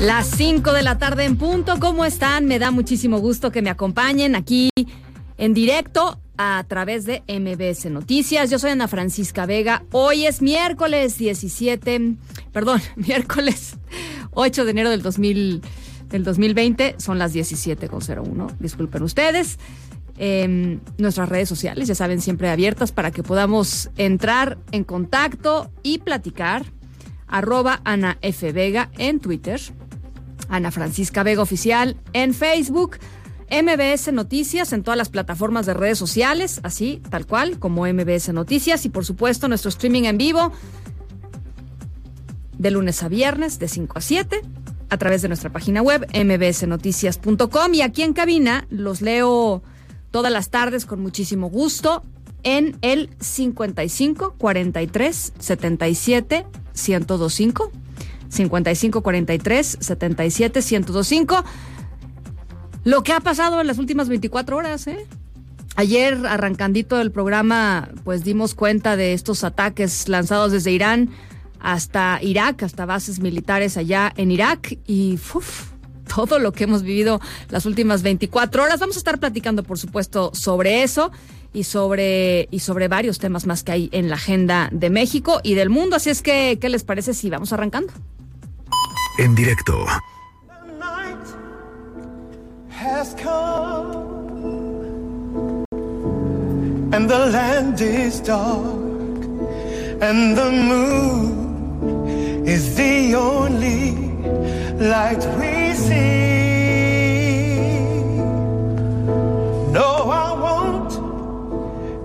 Las 5 de la tarde en punto, ¿cómo están? Me da muchísimo gusto que me acompañen aquí en directo a través de MBS Noticias. Yo soy Ana Francisca Vega. Hoy es miércoles 17, perdón, miércoles 8 de enero del, 2000, del 2020. Son las 17.01. Disculpen ustedes. Eh, nuestras redes sociales, ya saben, siempre abiertas para que podamos entrar en contacto y platicar. Arroba Ana F. Vega en Twitter. Ana Francisca Vega Oficial en Facebook. MBS Noticias en todas las plataformas de redes sociales, así, tal cual, como MBS Noticias. Y por supuesto, nuestro streaming en vivo de lunes a viernes, de 5 a 7, a través de nuestra página web, mbsnoticias.com. Y aquí en cabina los leo todas las tardes con muchísimo gusto en el 55 43 77 1025. 55 43 77 1025. Lo que ha pasado en las últimas 24 horas, ¿eh? Ayer, arrancandito del programa, pues dimos cuenta de estos ataques lanzados desde Irán hasta Irak, hasta bases militares allá en Irak y uf, todo lo que hemos vivido las últimas 24 horas. Vamos a estar platicando, por supuesto, sobre eso y sobre, y sobre varios temas más que hay en la agenda de México y del mundo. Así es que, ¿qué les parece si vamos arrancando? En directo and the land is dark and the moon is the only light we see. No, I won't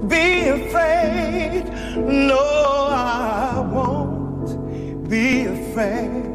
be afraid. No, I won't be afraid.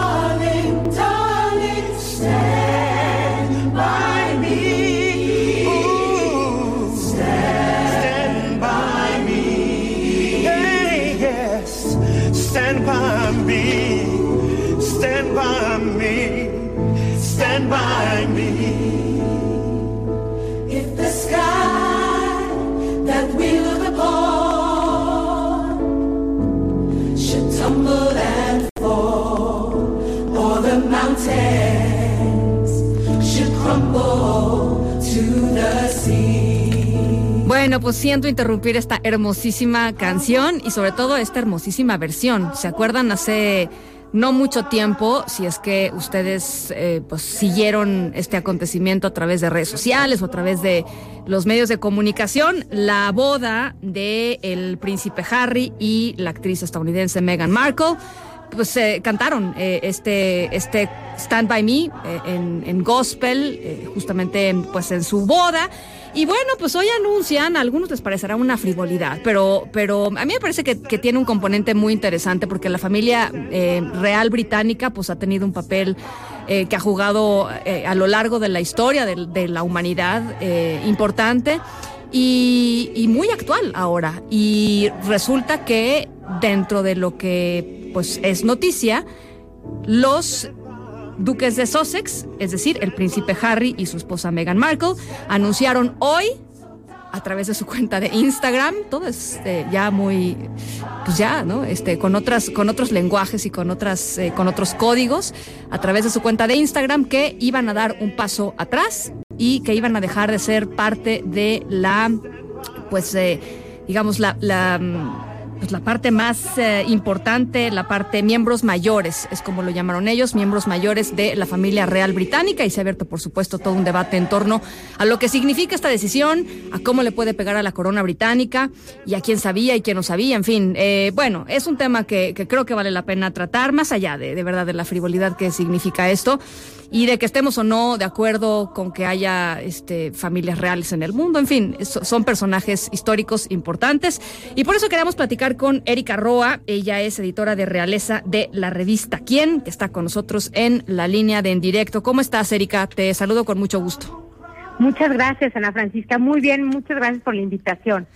pues siento interrumpir esta hermosísima canción y sobre todo esta hermosísima versión. ¿Se acuerdan hace no mucho tiempo, si es que ustedes eh, pues siguieron este acontecimiento a través de redes sociales o a través de los medios de comunicación, la boda de el príncipe Harry y la actriz estadounidense Meghan Markle pues eh, cantaron eh, este este Stand by Me eh, en, en, gospel justamente pues en su boda y bueno pues hoy anuncian a algunos les parecerá una frivolidad pero pero a mí me parece que, que tiene un componente muy interesante porque la familia eh, real británica pues ha tenido un papel eh, que ha jugado eh, a lo largo de la historia de, de la humanidad eh, importante y, y muy actual ahora. Y resulta que dentro de lo que pues es noticia, los duques de Sussex, es decir, el príncipe Harry y su esposa Meghan Markle, anunciaron hoy a través de su cuenta de Instagram, todo es eh, ya muy, pues ya, ¿no? Este, con otras, con otros lenguajes y con otras, eh, con otros códigos, a través de su cuenta de Instagram, que iban a dar un paso atrás y que iban a dejar de ser parte de la, pues, eh, digamos, la, la pues la parte más eh, importante, la parte miembros mayores, es como lo llamaron ellos, miembros mayores de la familia real británica y se ha abierto por supuesto todo un debate en torno a lo que significa esta decisión, a cómo le puede pegar a la corona británica y a quién sabía y quién no sabía, en fin, eh, bueno, es un tema que, que, creo que vale la pena tratar más allá de, de verdad de la frivolidad que significa esto. Y de que estemos o no de acuerdo con que haya este, familias reales en el mundo. En fin, son personajes históricos importantes. Y por eso queremos platicar con Erika Roa. Ella es editora de Realeza de la revista Quién, que está con nosotros en la línea de en directo. ¿Cómo estás, Erika? Te saludo con mucho gusto. Muchas gracias, Ana Francisca. Muy bien, muchas gracias por la invitación.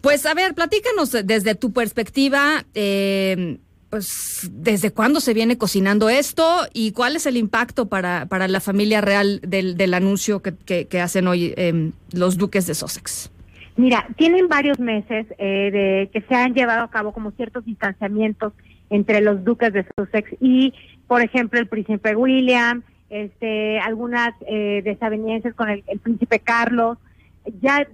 Pues a ver, platícanos desde tu perspectiva. Eh, pues, ¿desde cuándo se viene cocinando esto y cuál es el impacto para, para la familia real del, del anuncio que, que, hacen hoy eh, los duques de Sussex? Mira, tienen varios meses eh, de que se han llevado a cabo como ciertos distanciamientos entre los duques de Sussex y, por ejemplo, el príncipe William, este, algunas eh, desavenencias con el, el príncipe Carlos. Ya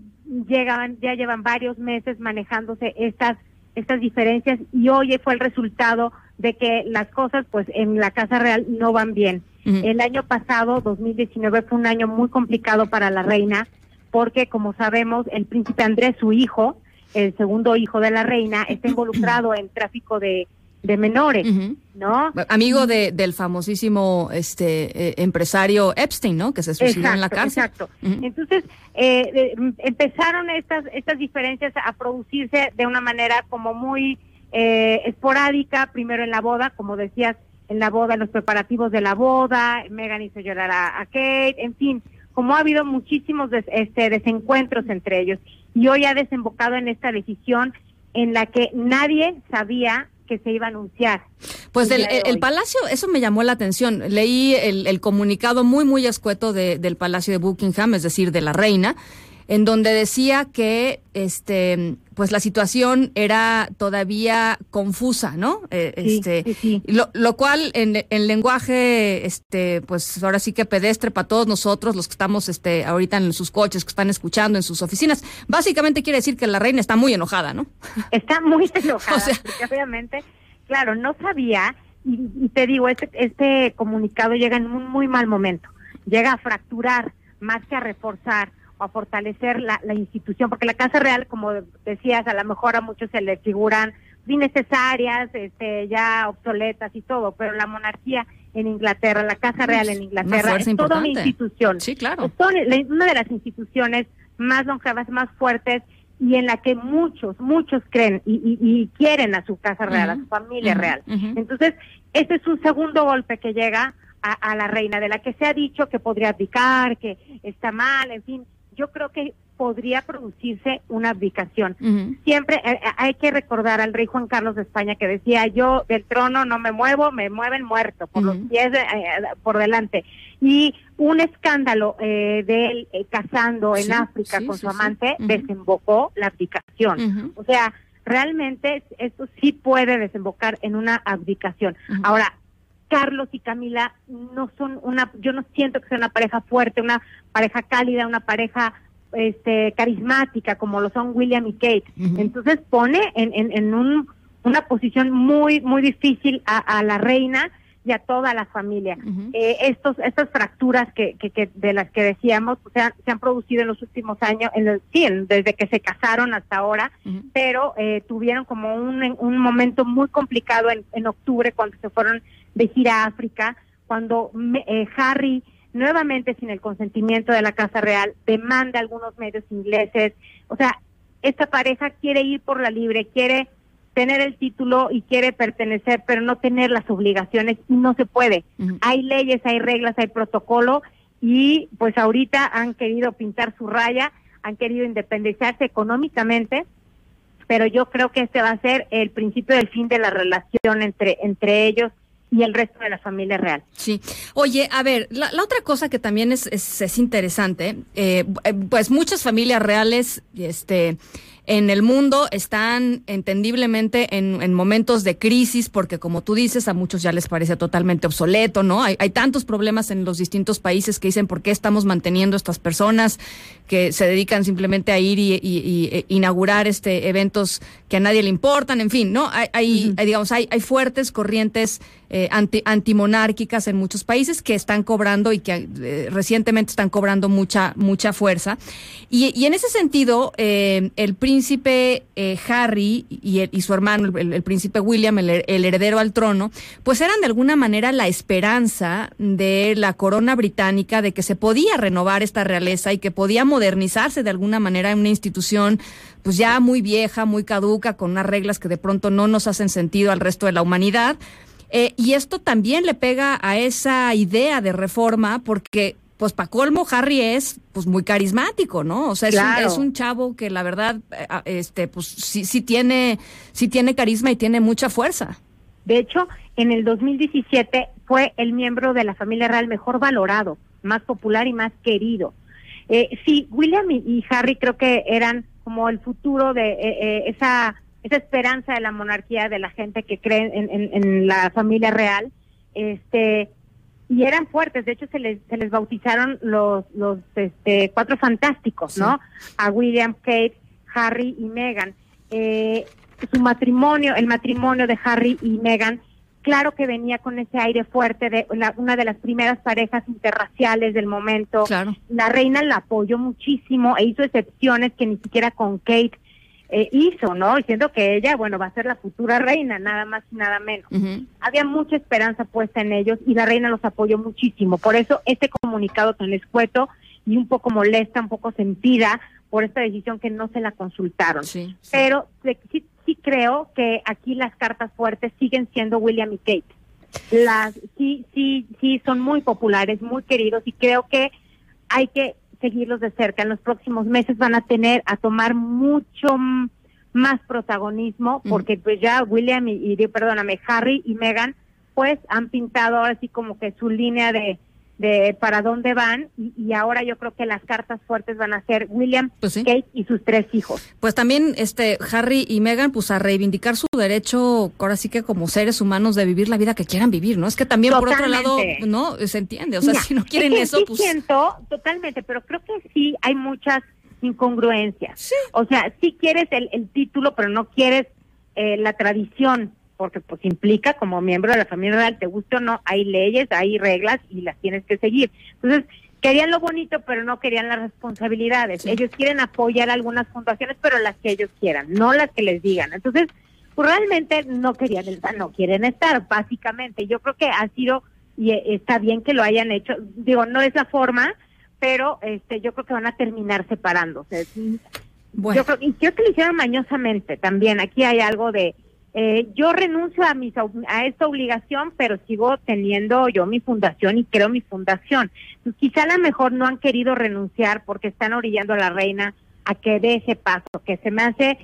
llegaban, ya llevan varios meses manejándose estas estas diferencias y hoy fue el resultado de que las cosas pues en la Casa Real no van bien. El año pasado, 2019, fue un año muy complicado para la reina porque como sabemos el príncipe Andrés, su hijo, el segundo hijo de la reina, está involucrado en tráfico de de menores, ¿no? Amigo de, del famosísimo este eh, empresario Epstein, ¿no? Que se suicidó en la cárcel. Exacto. Entonces eh, empezaron estas estas diferencias a producirse de una manera como muy eh, esporádica. Primero en la boda, como decías, en la boda, en los preparativos de la boda. Megan hizo llorar a, Kate, en fin, como ha habido muchísimos este, desencuentros entre ellos y hoy ha desembocado en esta decisión en la que nadie sabía que se iba a anunciar. Pues el, el, Palacio, eso me llamó la atención. Leí el, el comunicado muy, muy escueto de, del Palacio de Buckingham, es decir, de la reina, en donde decía que este pues la situación era todavía confusa, ¿no? Eh, este, Lo, lo, cual en, en, lenguaje, este, pues ahora sí que pedestre para todos nosotros, los que estamos este, ahorita en sus coches, que están escuchando en sus oficinas, básicamente quiere decir que la reina está muy enojada, ¿no? Está muy enojada, porque obviamente, claro, no sabía, y, te digo, este, este comunicado llega en un muy mal momento, llega a fracturar más que a reforzar a fortalecer la, la, institución, porque la Casa Real, como decías, a lo mejor a muchos se les figuran innecesarias, este, ya obsoletas y todo, pero la monarquía en Inglaterra, la Casa Real en Inglaterra, es toda una institución. Sí, claro. Es una de las instituciones más longevas, más fuertes y en la que muchos, muchos creen y, y, quieren a su Casa Real, a su familia real. Entonces, este es un segundo golpe que llega a, a, la reina, de la que se ha dicho que podría abdicar, que está mal, en fin, yo creo que podría producirse una abdicación. Siempre eh, eh, hay que recordar al rey Juan Carlos de España que decía, yo del trono no me muevo, me mueven muerto, por los pies eh, por delante. Y un escándalo de él casando en África con su amante desembocó la abdicación. O sea, realmente esto sí puede desembocar en una abdicación. Ahora, Carlos y Camila no son una, yo no siento que sea una pareja fuerte, una pareja cálida, una pareja este carismática como lo son William y Kate. Entonces pone en, en, en un, una posición muy, muy difícil a, a la reina y a toda la familia. eh, estos, estas fracturas que, que, que, de las que decíamos pues, se, han, se han producido en los últimos años, en el, sí, desde que se casaron hasta ahora, pero eh, tuvieron como un, un momento muy complicado en, en octubre cuando se fueron de gira a África, cuando eh, Harry nuevamente sin el consentimiento de la Casa Real demanda a algunos medios ingleses, o sea, esta pareja quiere ir por la libre, quiere tener el título y quiere pertenecer, pero no tener las obligaciones y no se puede. Hay leyes, hay reglas, hay protocolo y pues ahorita han querido pintar su raya, han querido independizarse económicamente, pero yo creo que este va a ser el principio del fin de la relación entre entre ellos y el resto de la familia real. Sí. Oye, a ver, la, otra cosa que también es, es, es interesante, eh, eh, pues muchas familias reales, este, en el mundo están entendiblemente en, en, momentos de crisis porque como tú dices a muchos ya les parece totalmente obsoleto, ¿no? Hay, hay tantos problemas en los distintos países que dicen por qué estamos manteniendo estas personas que se dedican simplemente a ir y, y, y e inaugurar este eventos que a nadie le importan, en fin, ¿no? Hay, hay, uh -huh. digamos, hay, hay fuertes corrientes eh, anti, antimonárquicas en muchos países que están cobrando y que eh, recientemente están cobrando mucha, mucha fuerza. Y, y en ese sentido, eh, el príncipe príncipe eh, Harry y, su hermano, el, príncipe William, el, el, heredero al trono, pues eran de alguna manera la esperanza de la corona británica de que se podía renovar esta realeza y que podía modernizarse de alguna manera en una institución pues ya muy vieja, muy caduca, con unas reglas que de pronto no nos hacen sentido al resto de la humanidad. Eh, y esto también le pega a esa idea de reforma porque pues para colmo Harry es pues muy carismático, ¿no? O sea, es, un, chavo que la verdad eh, este pues sí sí tiene sí tiene carisma y tiene mucha fuerza. De hecho, en el 2017 fue el miembro de la familia real mejor valorado, más popular y más querido. Eh, sí, William y, Harry creo que eran como el futuro de eh, esa esa esperanza de la monarquía de la gente que cree en, en la familia real. Este y eran fuertes, de hecho se les, se les bautizaron los, los este, cuatro fantásticos, ¿no? A William, Kate, Harry y Meghan. Eh, su matrimonio, el matrimonio de Harry y Meghan, claro que venía con ese aire fuerte de una de las primeras parejas interraciales del momento. La reina la apoyó muchísimo e hizo excepciones que ni siquiera con Kate eh, hizo, ¿no? Diciendo que ella, bueno, va a ser la futura reina, nada más y nada menos. Había mucha esperanza puesta en ellos y la reina los apoyó muchísimo. Por eso este comunicado tan escueto y un poco molesta, un poco sentida por esta decisión que no se la consultaron. Pero sí, sí creo que aquí las cartas fuertes siguen siendo William y Kate. Las sí, sí, sí son muy populares, muy queridos y creo que hay que seguirlos de cerca. En los próximos meses van a tener a tomar mucho más protagonismo porque pues ya William y, y, perdóname, Harry y Meghan pues han pintado ahora sí como que su línea de de para dónde van y, ahora yo creo que las cartas fuertes van a ser William, pues Kate y sus tres hijos. Pues también este Harry y Meghan pues a reivindicar su derecho ahora sí que como seres humanos de vivir la vida que quieran vivir, ¿no? Es que también por otro lado no se entiende, o sea, si no quieren eso pues siento totalmente, pero creo que sí hay muchas incongruencias. O sea, sí quieres el, el título, pero no quieres eh, la tradición porque pues implica como miembro de la familia real, te guste o no, hay leyes, hay reglas y las tienes que seguir. Entonces, querían lo bonito, pero no querían las responsabilidades. Ellos quieren apoyar algunas fundaciones, pero las que ellos quieran, no las que les digan. Entonces, pues realmente no querían estar, no quieren estar, básicamente. Yo creo que ha sido, y está bien que lo hayan hecho, digo, no es la forma, pero este yo creo que van a terminar separándose. Bueno. Yo creo, y creo que lo hicieron mañosamente también. Aquí hay algo de eh, yo renuncio a, mis, a esta obligación, pero sigo teniendo yo mi fundación y creo mi fundación. Pues quizá a lo mejor no han querido renunciar porque están orillando a la reina a que dé ese paso, que se me hace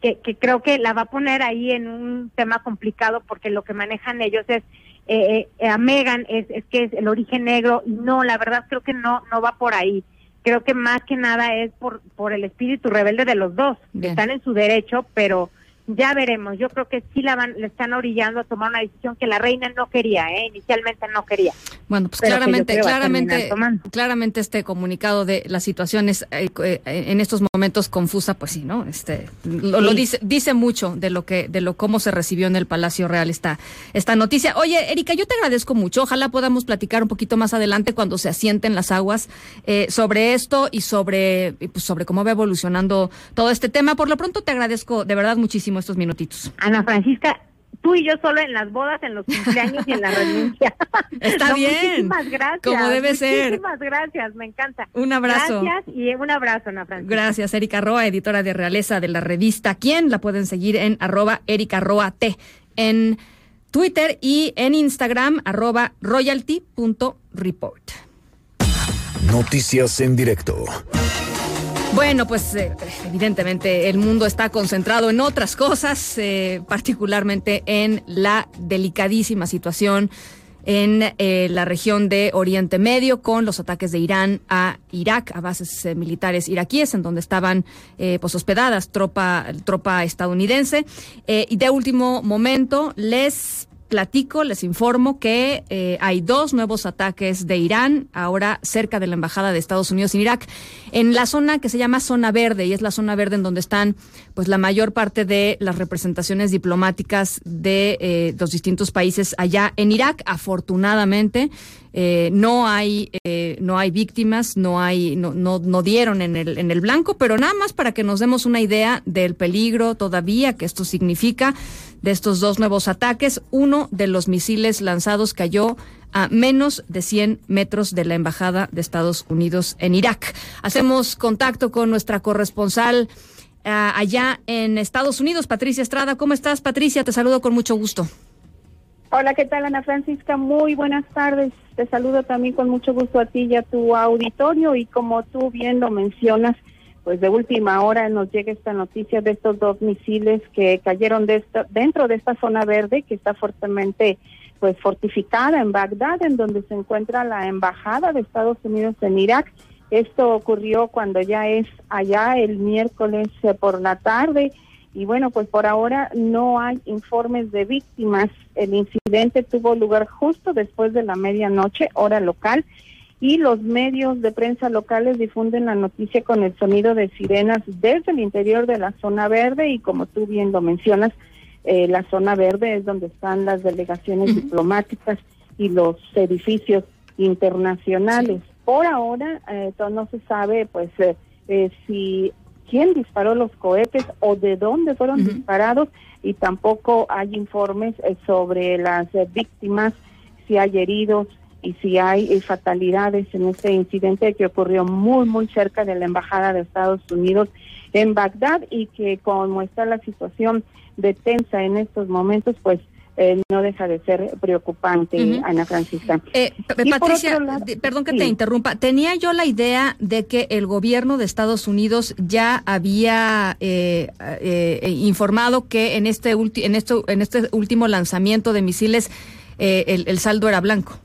que, que creo que la va a poner ahí en un tema complicado porque lo que manejan ellos es eh, eh, a Megan es, es que es el origen negro y no, la verdad creo que no no va por ahí. Creo que más que nada es por por el espíritu rebelde de los dos, que están en su derecho, pero ya veremos. Yo creo que sí la van, le están orillando a tomar una decisión que la reina no quería, ¿eh? inicialmente no quería. Bueno, pues claramente, claramente, claramente este comunicado de las situaciones eh, eh, en estos momentos confusa, pues sí, ¿no? Este, lo, dice, dice mucho de lo que, de lo cómo se recibió en el Palacio Real esta, esta noticia. Oye, Erika, yo te agradezco mucho. Ojalá podamos platicar un poquito más adelante cuando se asienten las aguas eh, sobre esto y sobre, pues sobre cómo va evolucionando todo este tema. Por lo pronto te agradezco de verdad muchísimo estos minutitos. Ana Francisca, tú y yo solo en las bodas, en los cumpleaños y en la renuncia. Está bien. Muchísimas gracias. Como debe ser. Muchísimas gracias, me encanta. Un abrazo. Gracias y un abrazo, Ana Francisca. Gracias, Erika Roa, editora de Realeza de la revista ¿Quién? La pueden seguir en arroba Erika Roa T en Twitter y en Instagram arroba royalty.report. Noticias en directo. Bueno, pues eh, evidentemente el mundo está concentrado en otras cosas, eh, particularmente en la delicadísima situación en eh, la región de Oriente Medio con los ataques de Irán a Irak, a bases militares iraquíes, en donde estaban pues hospedadas tropa, tropa estadounidense. y de último momento, les platico, les informo que eh, hay dos nuevos ataques de Irán, ahora cerca de la embajada de Estados Unidos en Irak, en la zona que se llama zona verde, y es la zona verde en donde están pues la mayor parte de las representaciones diplomáticas de eh, los distintos países allá en Irak. Afortunadamente, eh, no hay no hay víctimas, no hay no, no, no dieron en el en el blanco, pero nada más para que nos demos una idea del peligro todavía que esto significa de estos dos nuevos ataques. Uno de los misiles lanzados cayó a menos de 100 metros de la embajada de Estados Unidos en Irak. Hacemos contacto con nuestra corresponsal uh, allá en Estados Unidos, Patricia Estrada. ¿Cómo estás, Patricia? Te saludo con mucho gusto. Hola, ¿qué tal Ana Francisca? Muy buenas tardes. Te saludo también con mucho gusto a ti y a tu auditorio y como tú bien lo mencionas, pues de última hora nos llega esta noticia de estos dos misiles que cayeron de esta, dentro de esta zona verde que está fuertemente pues fortificada en Bagdad, en donde se encuentra la embajada de Estados Unidos en Irak. Esto ocurrió cuando ya es allá el miércoles eh, por la tarde y bueno, pues por ahora no hay informes de víctimas. El incidente tuvo lugar justo después de la medianoche, hora local, y los medios de prensa locales difunden la noticia con el sonido de sirenas desde el interior de la zona verde y como tú bien lo mencionas, eh, la zona verde es donde están las delegaciones uh -huh. diplomáticas y los edificios internacionales. Sí. Por ahora eh, no se sabe pues eh, eh si quién disparó los cohetes o de dónde fueron uh -huh. disparados y tampoco hay informes sobre las víctimas, si hay heridos y si hay eh, fatalidades en este incidente que ocurrió muy, muy cerca de la Embajada de Estados Unidos en Bagdad y que como está la situación de tensa en estos momentos, pues eh, no deja de ser preocupante, uh -huh. Ana Francisca. Eh, Patricia, lado, perdón que sí. te interrumpa. Tenía yo la idea de que el gobierno de Estados Unidos ya había eh, eh informado que en este, en, esto, en este último lanzamiento de misiles eh, el, el, saldo era blanco.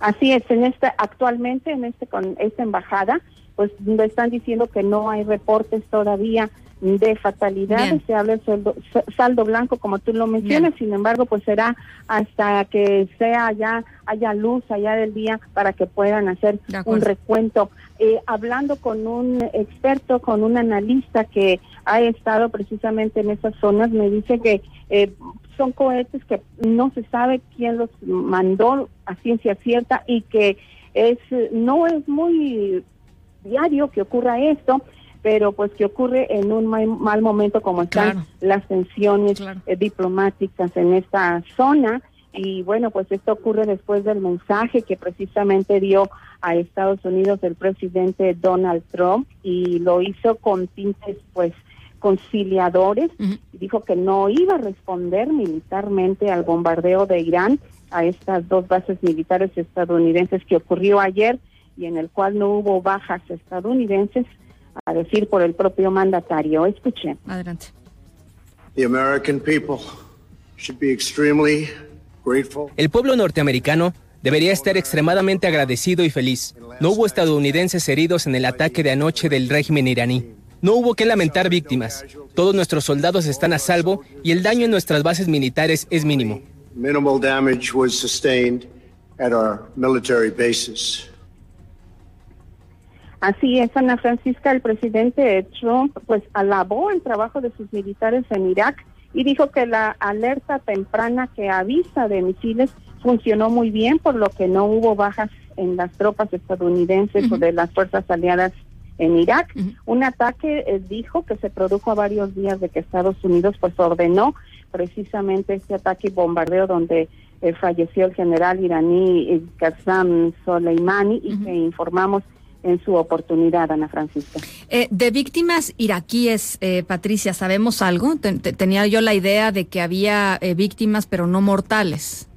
Así es, en esta, actualmente en este con esta embajada, pues están diciendo que no hay reportes todavía de fatalidades, Bien. se habla de saldo, saldo, blanco como tú lo mencionas, Bien. sin embargo pues será hasta que sea ya haya luz allá del día para que puedan hacer un recuento. Eh, hablando con un experto, con un analista que ha estado precisamente en esas zonas, me dice que eh, son cohetes que no se sabe quién los mandó a ciencia cierta y que es no es muy diario que ocurra esto, pero pues que ocurre en un mal, mal momento como están claro. las tensiones claro. eh, diplomáticas en esta zona y bueno pues esto ocurre después del mensaje que precisamente dio a Estados Unidos el presidente Donald Trump y lo hizo con tintes pues conciliadores uh -huh. y dijo que no iba a responder militarmente al bombardeo de Irán a estas dos bases militares estadounidenses que ocurrió ayer y en el cual no hubo bajas estadounidenses a decir por el propio mandatario. Escuche. Adelante. The American people should be extremely grateful. El pueblo norteamericano debería estar extremadamente agradecido y feliz. No hubo estadounidenses heridos en el ataque de anoche del régimen iraní. No hubo que lamentar víctimas. Todos nuestros soldados están a salvo y el daño en nuestras bases militares es mínimo. Minimal damage was sustained at our military bases. Así es, Ana Francisca, el presidente Trump pues alabó el trabajo de sus militares en Irak y dijo que la alerta temprana que avisa de misiles funcionó muy bien, por lo que no hubo bajas en las tropas estadounidenses uh -huh. o de las fuerzas aliadas en Irak. Uh -huh. Un ataque eh, dijo que se produjo a varios días de que Estados Unidos pues ordenó precisamente este ataque y bombardeo donde eh, falleció el general iraní eh, Qassam Soleimani y uh -huh. que informamos en su oportunidad, Ana Francisca. Eh, de víctimas iraquíes, eh, Patricia, ¿sabemos algo? Ten, tenía yo la idea de que había eh, víctimas, pero no mortales.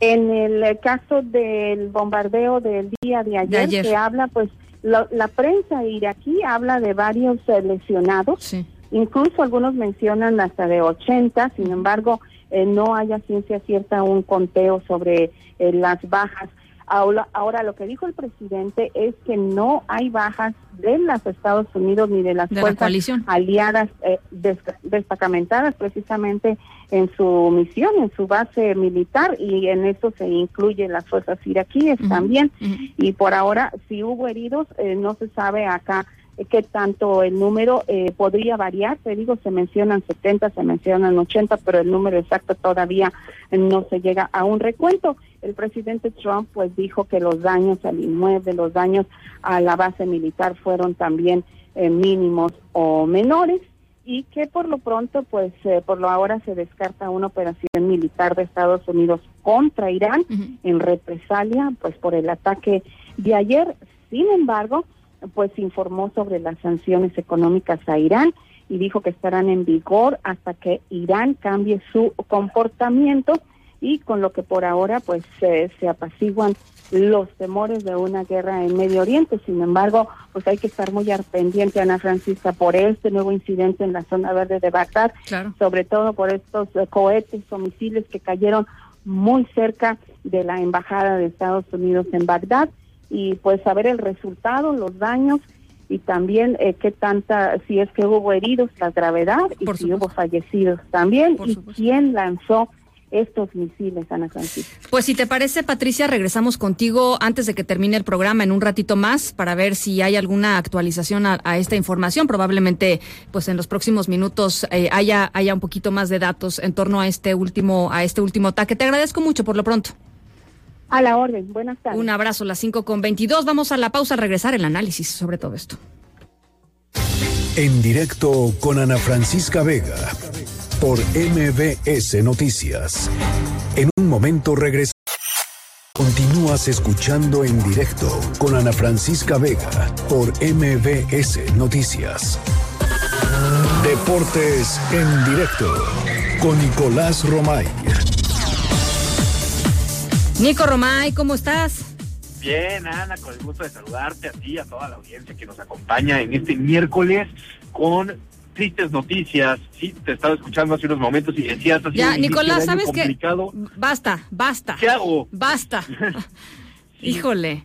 En el caso del bombardeo del día de ayer, de ayer. que habla, pues, lo, la prensa iraquí habla de varios lesionados. Sí. Incluso algunos mencionan hasta de 80, sin embargo, eh, no haya ciencia cierta un conteo sobre eh, las bajas Ahora, ahora lo que dijo el presidente es que no hay bajas de los Estados Unidos ni de las fuerzas aliadas eh, destacamentadas precisamente en su misión, en su base militar y en eso se incluyen las fuerzas iraquíes también. Y por ahora, si hubo heridos, eh, no se sabe acá que tanto el número eh, podría variar, te digo, se mencionan 70, se mencionan 80, pero el número exacto todavía no se llega a un recuento. El presidente Trump pues dijo que los daños al inmueble, los daños a la base militar fueron también eh, mínimos o menores y que por lo pronto pues eh, por lo ahora se descarta una operación militar de Estados Unidos contra Irán en represalia pues por el ataque de ayer. Sin embargo, pues informó sobre las sanciones económicas a Irán y dijo que estarán en vigor hasta que Irán cambie su comportamiento y con lo que por ahora pues se apaciguan los temores de una guerra en Medio Oriente. Sin embargo, pues hay que estar muy al pendiente, Ana Francisca, por este nuevo incidente en la zona verde de Bagdad, sobre todo por estos eh, cohetes o misiles que cayeron muy cerca de la embajada de Estados Unidos en Bagdad. Y pues saber el resultado, los daños y también eh, qué tanta, si es que hubo heridos, la gravedad y si hubo fallecidos también y quién lanzó estos misiles, Ana Francisca. Pues si te parece, Patricia, regresamos contigo antes de que termine el programa en un ratito más para ver si hay alguna actualización a, esta información. Probablemente, pues en los próximos minutos eh, haya haya un poquito más de datos en torno a este último a este último ataque. Te agradezco mucho por lo pronto. A la orden, buenas tardes. Un abrazo, las 5 con 22. Vamos a la pausa, a regresar el análisis sobre todo esto. En directo con Ana Francisca Vega por MBS Noticias. En un momento regresa. Continúas escuchando en directo con Ana Francisca Vega por MBS Noticias. Deportes en directo con Nicolás Romay. Nico Romay, ¿cómo estás? Bien, Ana, con el gusto de saludarte a ti, a toda la audiencia que nos acompaña en este miércoles con tristes noticias. Sí, te estaba escuchando hace unos momentos y decías así. Ya, Nicolás, ¿sabes qué? Basta, basta. ¿Qué hago? Basta. Híjole.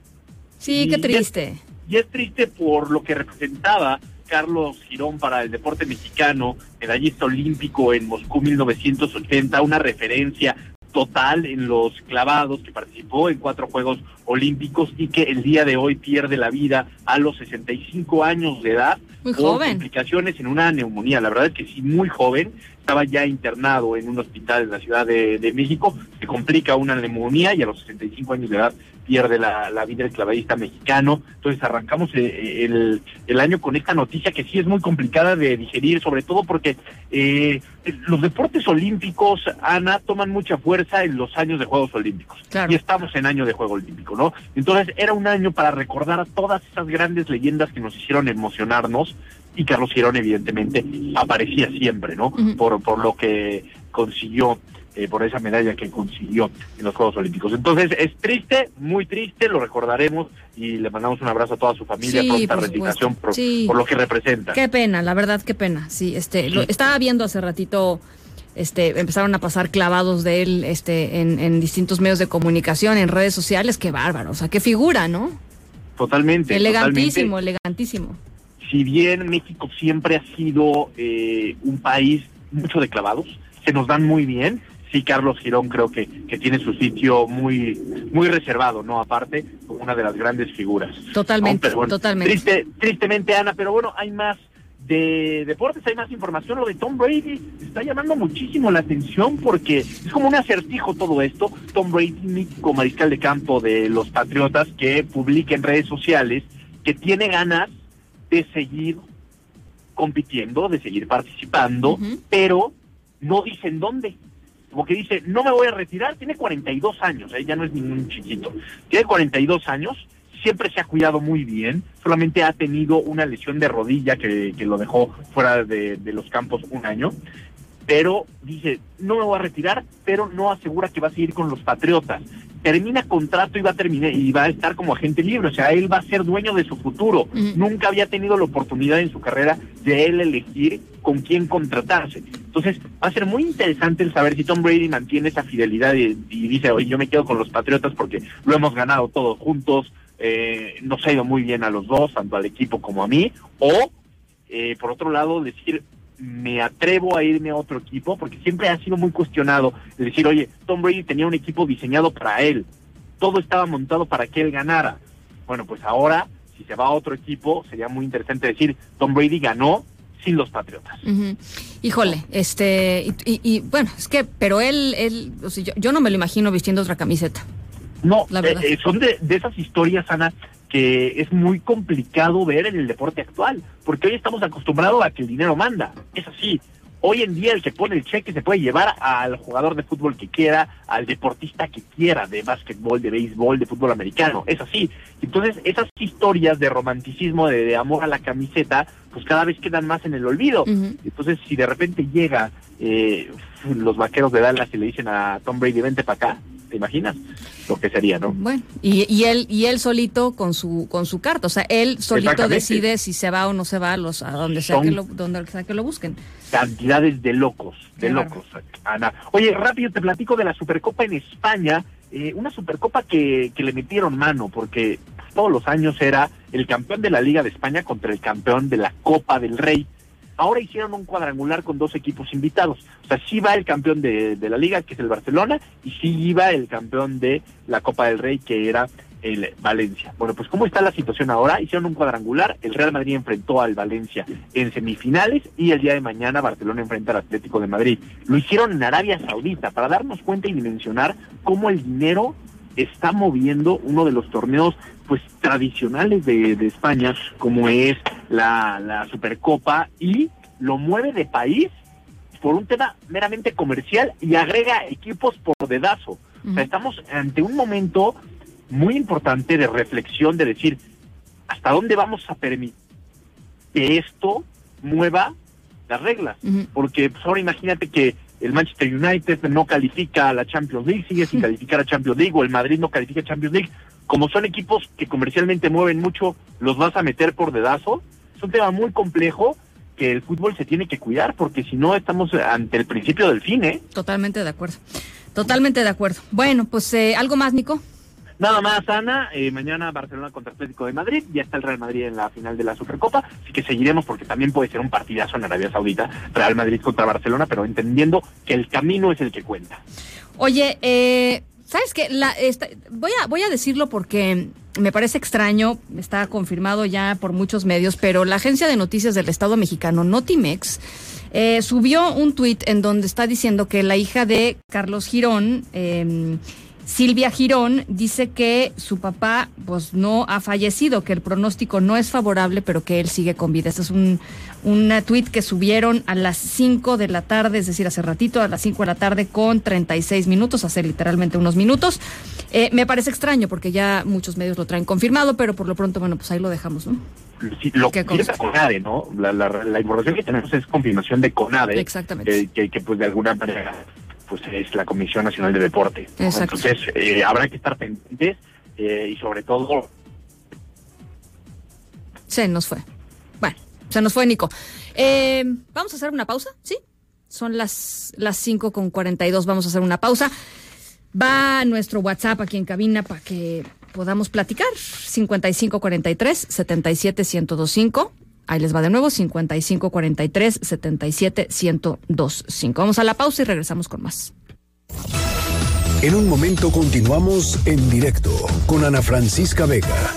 Sí, qué triste. y es triste por lo que representaba Carlos Girón para el deporte mexicano, medallista olímpico en Moscú 1980, una referencia total en los clavados, que participó en cuatro Juegos Olímpicos y que el día de hoy pierde la vida a los 65 años de edad muy por joven. complicaciones en una neumonía. La verdad es que sí, muy joven. Estaba ya internado en un hospital en la Ciudad de, de México. Se complica una neumonía y a los 65 años de edad pierde la, la vida el clavadista mexicano. Entonces arrancamos eh, el, el, año con esta noticia que sí es muy complicada de digerir, sobre todo porque eh, los deportes olímpicos, Ana, toman mucha fuerza en los años de Juegos Olímpicos. Y estamos en año de Juego Olímpico, ¿no? Entonces era un año para recordar a todas esas grandes leyendas que nos hicieron emocionarnos y Carlos Girón evidentemente aparecía siempre, ¿no? por, por lo que consiguió eh, por esa medalla que consiguió en los Juegos Olímpicos. Entonces es triste, muy triste, lo recordaremos y le mandamos un abrazo a toda su familia, sí, pronta rectificación por, por, lo que representa. Qué pena, la verdad, qué pena. Sí, este, Lo, estaba viendo hace ratito. Este, empezaron a pasar clavados de él este, en, en distintos medios de comunicación, en redes sociales, qué bárbaro, o sea, qué figura, ¿no? Totalmente. Elegantísimo, totalmente. elegantísimo. Si bien México siempre ha sido eh, un país mucho de clavados, se nos dan muy bien, sí Carlos Girón creo que, que tiene su sitio muy muy reservado, ¿no? Aparte, como una de las grandes figuras. Totalmente, totalmente. Triste, tristemente, Ana, pero bueno, hay más de deportes, hay más información. Lo de Tom Brady está llamando muchísimo la atención porque es como un acertijo todo esto. Tom Brady, mítico mariscal de campo de los Patriotas, que publica en redes sociales que tiene ganas de seguir compitiendo, de seguir participando, uh -huh. pero no dicen dónde como que dice, no me voy a retirar, tiene 42 años, ¿eh? ya no es ningún chiquito, tiene 42 años, siempre se ha cuidado muy bien, solamente ha tenido una lesión de rodilla que, que lo dejó fuera de, de, los campos un año, pero dice, no me voy a retirar, pero no asegura que va a seguir con los Patriotas. Termina contrato y va a terminar y va a estar como agente libre, o sea, él va a ser dueño de su futuro. Nunca había tenido la oportunidad en su carrera de él elegir con quién contratarse. Entonces, va a ser muy interesante el saber si Tom Brady mantiene esa fidelidad y, y dice, oye, yo me quedo con los Patriotas porque lo hemos ganado todos juntos, eh, nos ha ido muy bien a los dos, tanto al equipo como a mí, o eh, por otro lado, decir, me atrevo a irme a otro equipo, porque siempre ha sido muy cuestionado, el decir, oye, Tom Brady tenía un equipo diseñado para él, todo estaba montado para que él ganara. Bueno, pues ahora, si se va a otro equipo, sería muy interesante decir, Tom Brady ganó sin los Patriotas. Híjole, este, y, y- y, bueno, es que, pero él, él, o sea, yo, yo no me lo imagino vistiendo otra camiseta. No, La verdad. eh, eh, son de, de esas historias, Ana, que es muy complicado ver en el deporte actual, porque hoy estamos acostumbrados a que el dinero manda. Es así. Hoy en día el que pone el cheque se puede llevar al jugador de fútbol que quiera, al deportista que quiera, de básquetbol, de béisbol, de fútbol americano. Es así. Entonces esas historias de romanticismo, de, de amor a la camiseta, pues cada vez quedan más en el olvido. Entonces si de repente llega eh, los vaqueros de Dallas y le dicen a Tom Brady, vente para acá, ¿te imaginas? Lo que sería, ¿no? Bueno, y, y él y él solito con su con su carta, o sea, él solito decide si se va o no se va a los a donde sea Son- que lo donde sea que lo busquen. cantidades de locos, de locos, Ana. Oye, rápido te platico de la Supercopa en España, eh, una Supercopa que, que le metieron mano, porque todos los años era el campeón de la Liga de España contra el campeón de la Copa del Rey. Ahora hicieron un cuadrangular con dos equipos invitados. O sea, sí va el campeón de, la Liga, que es el Barcelona, y sí iba el campeón de la Copa del Rey, que era el Valencia. Bueno, pues ¿cómo está la situación ahora? Hicieron un cuadrangular, el Real Madrid enfrentó al Valencia en semifinales y el día de mañana Barcelona enfrenta al Atlético de Madrid. Lo hicieron en Arabia Saudita para darnos cuenta y dimensionar cómo el dinero está moviendo uno de los torneos pues tradicionales de, de España, como es la, la Supercopa, y lo mueve de país por un tema meramente comercial y agrega equipos por dedazo. O sea, estamos ante un momento muy importante de reflexión, de decir, ¿hasta dónde vamos a permitir que esto mueva las reglas? Porque pues, ahora imagínate que el Manchester United no califica a la Champions League, sigue sin calificar a Champions League, o el Madrid no califica a Champions League. Como son equipos que comercialmente mueven mucho, los vas a meter por dedazo. Es un tema muy complejo que el fútbol se tiene que cuidar, porque si no estamos ante el principio del fin, ¿eh? Totalmente de acuerdo. Totalmente de acuerdo. Bueno, pues eh, algo más, Nico. Nada más, Ana. eh, mañana Barcelona contra Atlético de Madrid. Ya está el Real Madrid en la final de la Supercopa. Así que seguiremos porque también puede ser un partidazo en Arabia Saudita. Real Madrid contra Barcelona, pero entendiendo que el camino es el que cuenta. Oye, eh, ¿sabes qué? La, esta- voy, a, voy a decirlo porque me parece extraño, está confirmado ya por muchos medios, pero la agencia de noticias del Estado mexicano, Notimex, eh, subió un tuit en donde está diciendo que la hija de Carlos Girón, eh, Silvia Girón, dice que su papá pues no ha fallecido, que el pronóstico no es favorable, pero que él sigue con vida. Este es un, un tuit que subieron a las 5 de la tarde, es decir, hace ratito, a las 5 de la tarde con 36 minutos, hace literalmente unos minutos. Eh, me parece extraño porque ya muchos medios lo traen confirmado, pero por lo pronto, bueno, pues ahí lo dejamos, ¿no? Sí, lo ¿Qué que es CONADE, ¿no? La, la, la información que tenemos es confirmación de CONADE. Exactamente. Que, que, pues de alguna manera pues es la Comisión Nacional de Deporte. Entonces eh, habrá que estar pendientes eh, y sobre todo Se nos fue. Bueno, se nos fue Nico. Eh, Vamos a hacer una pausa, ¿sí? Son las, las 5 con 42, vamos a hacer una pausa. Va nuestro WhatsApp aquí en cabina para que podamos platicar. 5543 77 1025. Ahí les va de nuevo, 5543 77 1025. Vamos a la pausa y regresamos con más. En un momento continuamos en directo con Ana Francisca Vega.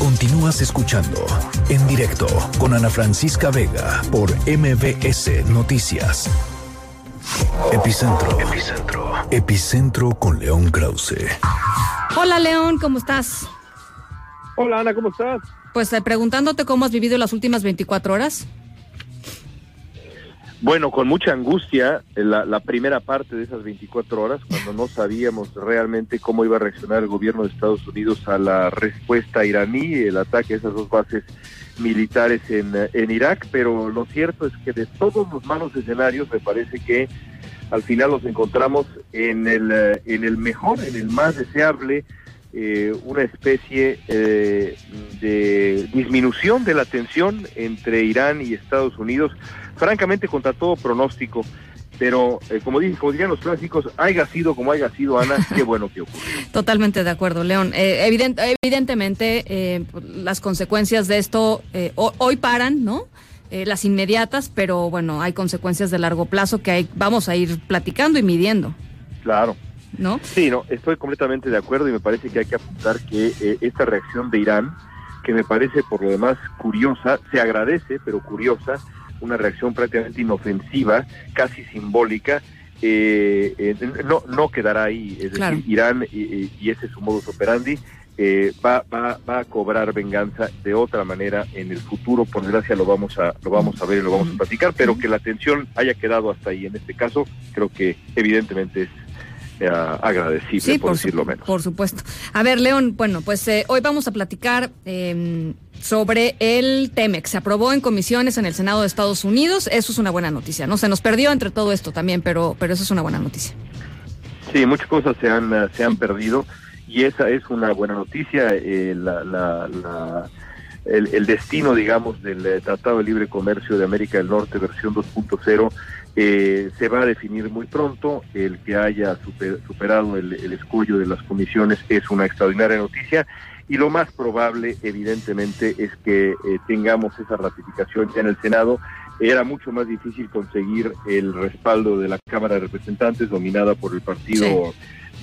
Continúas escuchando en directo con Ana Francisca Vega por MBS Noticias. Epicentro. Epicentro. Epicentro con León Krause. Hola León, ¿cómo estás? Hola Ana, ¿cómo estás? Pues eh, preguntándote cómo has vivido las últimas 24 horas. Bueno, con mucha angustia la, la, primera parte de esas 24 horas, cuando no sabíamos realmente cómo iba a reaccionar el gobierno de Estados Unidos a la respuesta iraní, el ataque a esas dos bases militares en, en Irak, pero lo cierto es que de todos los malos escenarios me parece que al final los encontramos en el, en el mejor, en el más deseable, eh, una especie eh, de disminución de la tensión entre Irán y Estados Unidos, francamente contra todo pronóstico. Pero eh, como, dicen, como dirían los clásicos, haya sido como haya sido, Ana, qué bueno que ocurrió. Totalmente de acuerdo, León. Eh, evident, evidentemente, eh, las consecuencias de esto eh, hoy paran, ¿no? Las inmediatas, pero bueno, hay consecuencias de largo plazo que hay, vamos a ir platicando y midiendo. Claro, ¿no? Sí, no, estoy completamente de acuerdo y me parece que hay que apuntar que eh, esta reacción de Irán, que me parece por lo demás curiosa, se agradece, pero curiosa, una reacción prácticamente inofensiva, casi simbólica, eh, eh, no, no quedará ahí. Es Claro. decir, Irán, y, y ese es su modus operandi, eh, va, va, va a cobrar venganza de otra manera en el futuro. Por desgracia lo vamos a, lo vamos a ver y lo vamos a platicar, pero que la tensión haya quedado hasta ahí en este caso, creo que evidentemente es agradecible, Sí, por, por, decirlo menos. por supuesto. A ver, León, bueno, pues eh, hoy vamos a platicar eh, sobre el TEMEX. Se aprobó en comisiones en el Senado de Estados Unidos. Eso es una buena noticia, ¿no? Se nos perdió entre todo esto también, pero, pero eso es una buena noticia. Sí, muchas cosas se han, se han perdido y esa es una buena noticia. eh, la, la- la- el, el destino, digamos, del eh, Tratado de Libre Comercio de América del Norte, versión 2.0, eh, se va a definir muy pronto. El que haya super- superado el, el escollo de las comisiones es una extraordinaria noticia. Y lo más probable, evidentemente, es que eh, tengamos esa ratificación en el Senado. Era mucho más difícil conseguir el respaldo de la Cámara de Representantes, dominada por el Partido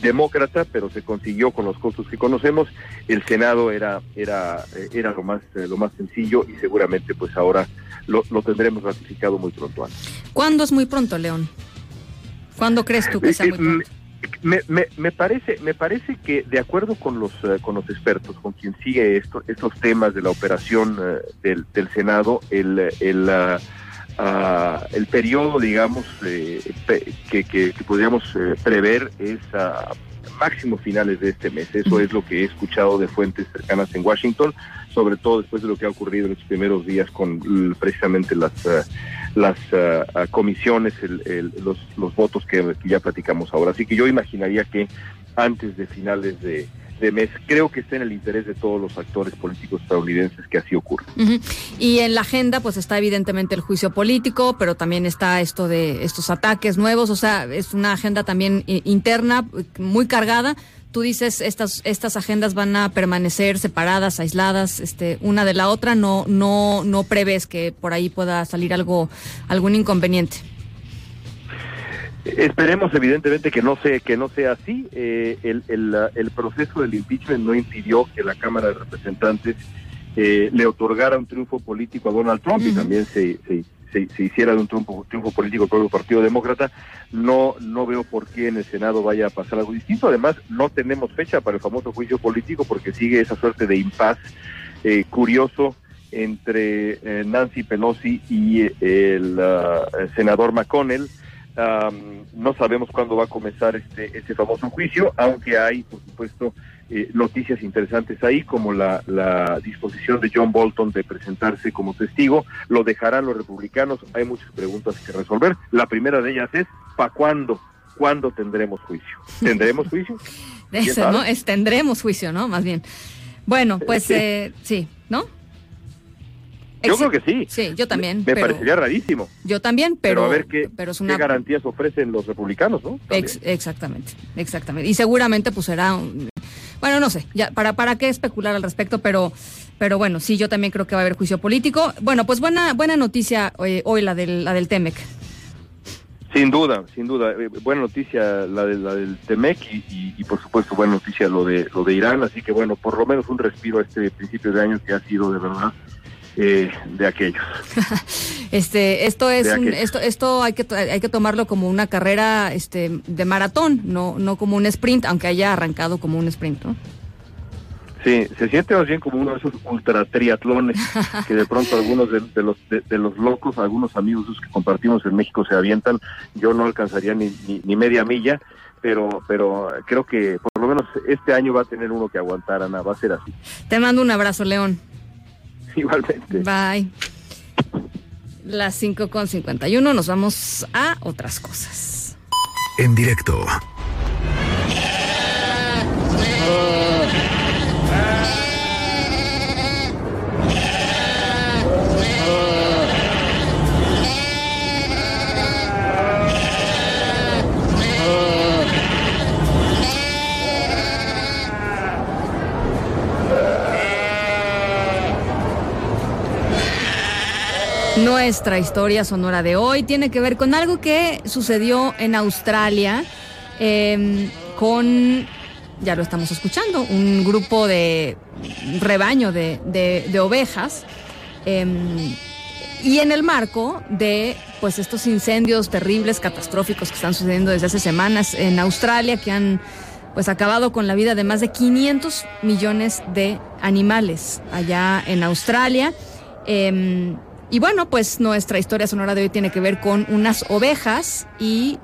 Demócrata, pero se consiguió con los costos que conocemos. El Senado era era eh, era lo más eh, lo más sencillo y seguramente pues ahora lo, lo tendremos ratificado muy pronto. Ana. ¿Cuándo es muy pronto, León? ¿Cuándo crees tú que sea muy Eh, pronto? Me, me, me parece me parece que de acuerdo con los eh, con los expertos con quien sigue esto, estos temas de la operación eh, del, del Senado el el ah, el periodo digamos eh, que, que, que podríamos eh, prever es a máximo finales de este mes eso es lo que he escuchado de fuentes cercanas en Washington sobre todo después de lo que ha ocurrido en los primeros días con precisamente las eh, las ah, comisiones, el- el- los, los votos que, ya platicamos ahora. Así que yo imaginaría que antes de finales de, de mes, creo que está en el interés de todos los actores políticos estadounidenses que así ocurra. Ujú. Y en la agenda, pues está evidentemente el juicio político, pero también está esto de estos ataques nuevos, o sea, es una agenda también interna muy cargada. Tú dices estas estas agendas van a permanecer separadas, aisladas, este, una de la otra. No no no prevés que por ahí pueda salir algo algún inconveniente. Esperemos evidentemente que no sea que no sea así. Eh, el, el, el proceso del impeachment no impidió que la Cámara de Representantes eh, le otorgara un triunfo político a Donald Trump y también se, se, se- se hiciera de un triunfo, triunfo político el Partido Demócrata. No no veo por qué en el Senado vaya a pasar algo distinto. Además, no tenemos fecha para el famoso juicio político porque sigue esa suerte de impas eh, curioso entre eh, Nancy Pelosi y eh, el ah, senador McConnell. Am, no sabemos cuándo va a comenzar este, este famoso juicio, aunque hay, por supuesto, eh, noticias interesantes ahí, como la, la disposición de John Bolton de presentarse como testigo. Lo dejarán los republicanos. Hay muchas preguntas que resolver. La primera de ellas es, ¿para cuándo? ¿Cuándo tendremos juicio? ¿Tendremos juicio? ¿Quién Eso? ¿no? Es, tendremos juicio, ¿no? Más bien. Bueno, pues eh, sí, ¿no? Yo creo que sí. Sí, yo también. Me pero, parecería rarísimo. Yo también, pero, a ver qué, pero es qué garantías ofrecen los republicanos, ¿no? Ex- exactamente, exactamente. Y seguramente pues será un- bueno, no sé, ya para para qué especular al respecto, pero pero bueno, sí yo también creo que va a haber juicio político. Bueno, pues buena buena noticia eh, hoy la del la del Temec. Sin duda, sin duda. Eh, buena noticia la, de, la del Temec y, y- por supuesto buena noticia lo de lo de Irán. Así que bueno, por lo menos un respiro a este principio de año que ha sido de verdad eh, de aquellos. Este, esto es un- esto esto hay que hay que tomarlo como una carrera este de maratón, no no como un sprint, aunque haya arrancado como un sprint, ¿no? Sí, se siente más bien como uno de esos ultra triatlones que de pronto algunos de, los de, los locos, algunos amigos que compartimos en México se avientan. Yo no alcanzaría ni, ni, media milla, pero pero creo que por lo menos este año va a tener uno que aguantar, Ana, va a ser así. Te mando un abrazo, León. Igualmente. Bye. Las 5 con 51, nos vamos a otras cosas. En directo. Nuestra historia sonora de hoy tiene que ver con algo que sucedió en Australia em, con, ya lo estamos escuchando, un grupo de rebaño de, ovejas. Em, y en el marco de pues estos incendios terribles, catastróficos que están sucediendo desde hace semanas en Australia, que han pues acabado con la vida de más de 500 millones de animales allá en Australia. Em, y bueno, pues nuestra historia sonora de hoy tiene que ver con unas ovejas y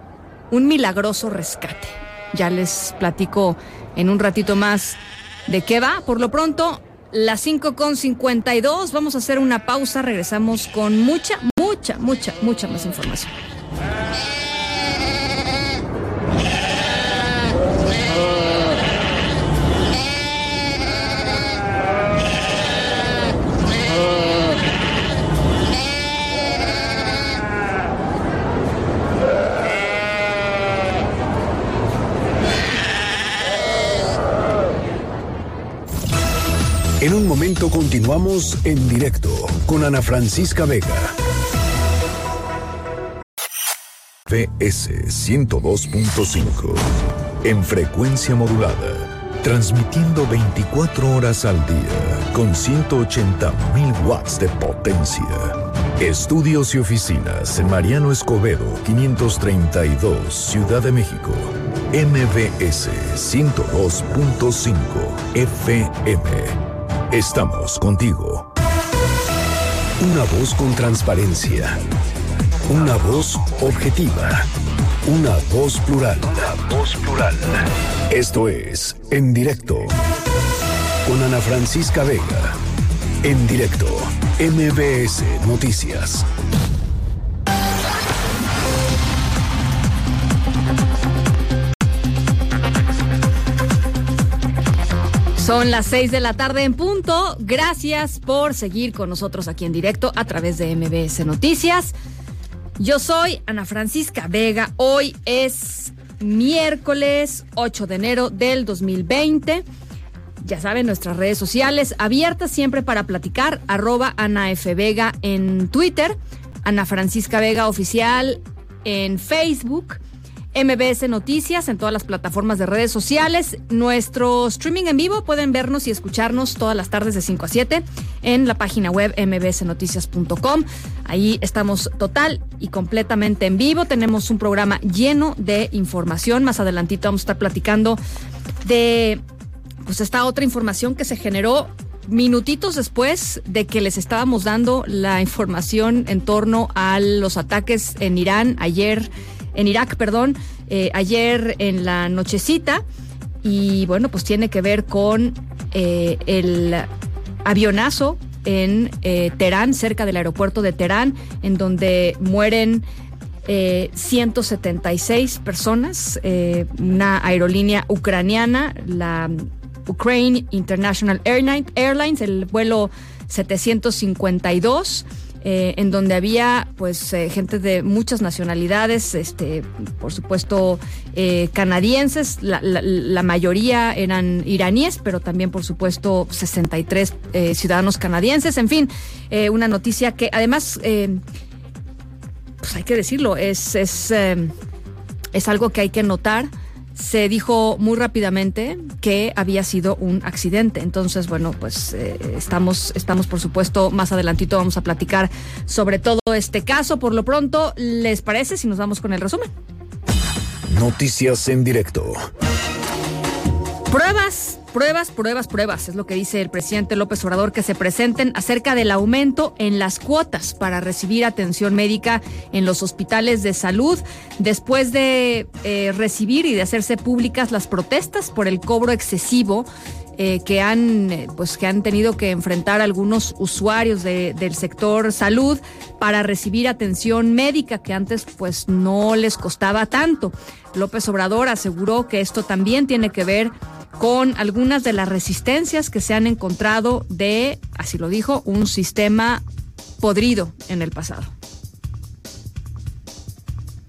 un milagroso rescate. Ya les platico en un ratito más de qué va. Por lo pronto, las 5 con 52. Vamos a hacer una pausa. Regresamos con mucha, mucha, mucha, mucha más información. En un momento continuamos en directo con Ana Francisca Vega. PS 102.5 en frecuencia modulada, transmitiendo 24 horas al día con 180.000 watts de potencia. Estudios y oficinas en Mariano Escobedo 532, Ciudad de México. MBS 102.5 FM. Estamos contigo. Una voz con transparencia. Una voz objetiva. Una voz plural. Una voz plural. Esto es En Directo. Con Ana Francisca Vega. En directo. MBS Noticias. Son las 6 de la tarde en punto. Gracias por seguir con nosotros aquí en directo a través de MBS Noticias. Yo soy Ana Francisca Vega. Hoy es miércoles 8 de enero del 2020. Ya saben, nuestras redes sociales abiertas siempre para platicar. Arroba Ana F. Vega en Twitter. Ana Francisca Vega Oficial en Facebook. MBS Noticias en todas las plataformas de redes sociales. Nuestro streaming en vivo pueden vernos y escucharnos todas las tardes de 5 a 7 en la página web mbsnoticias.com. Ahí estamos total y completamente en vivo. Tenemos un programa lleno de información. Más adelantito vamos a estar platicando de pues esta otra información que se generó minutitos después de que les estábamos dando la información en torno a los ataques en Irán ayer en Irak, perdón, eh, ayer en la nochecita. Y bueno, pues tiene que ver con eh, el avionazo en eh, Teherán, cerca del aeropuerto de Teherán, en donde mueren 176 personas. una aerolínea ucraniana, la Ukraine International Airlines, el vuelo 752. Eh, en donde había pues eh, gente de muchas nacionalidades, este, por supuesto eh, canadienses, la, mayoría eran iraníes, pero también por supuesto 63 ciudadanos canadienses, en fin, una noticia que además, pues hay que decirlo, es, es, es algo que hay que notar se dijo muy rápidamente que había sido un accidente. Entonces, bueno, pues eh, estamos, estamos por supuesto más adelantito vamos a platicar sobre todo este caso. Por lo pronto, ¿les parece si nos vamos con el resumen? Noticias en directo. Pruebas Pruebas, pruebas, pruebas, es lo que dice el presidente López Obrador, que se presenten acerca del aumento en las cuotas para recibir atención médica en los hospitales de salud, después de eh, recibir y de hacerse públicas las protestas por el cobro excesivo eh, que han eh, pues que han tenido que enfrentar algunos usuarios del sector salud para recibir atención médica que antes pues no les costaba tanto. López Obrador aseguró que esto también tiene que ver con algunas de las resistencias que se han encontrado de, así lo dijo, un sistema podrido en el pasado.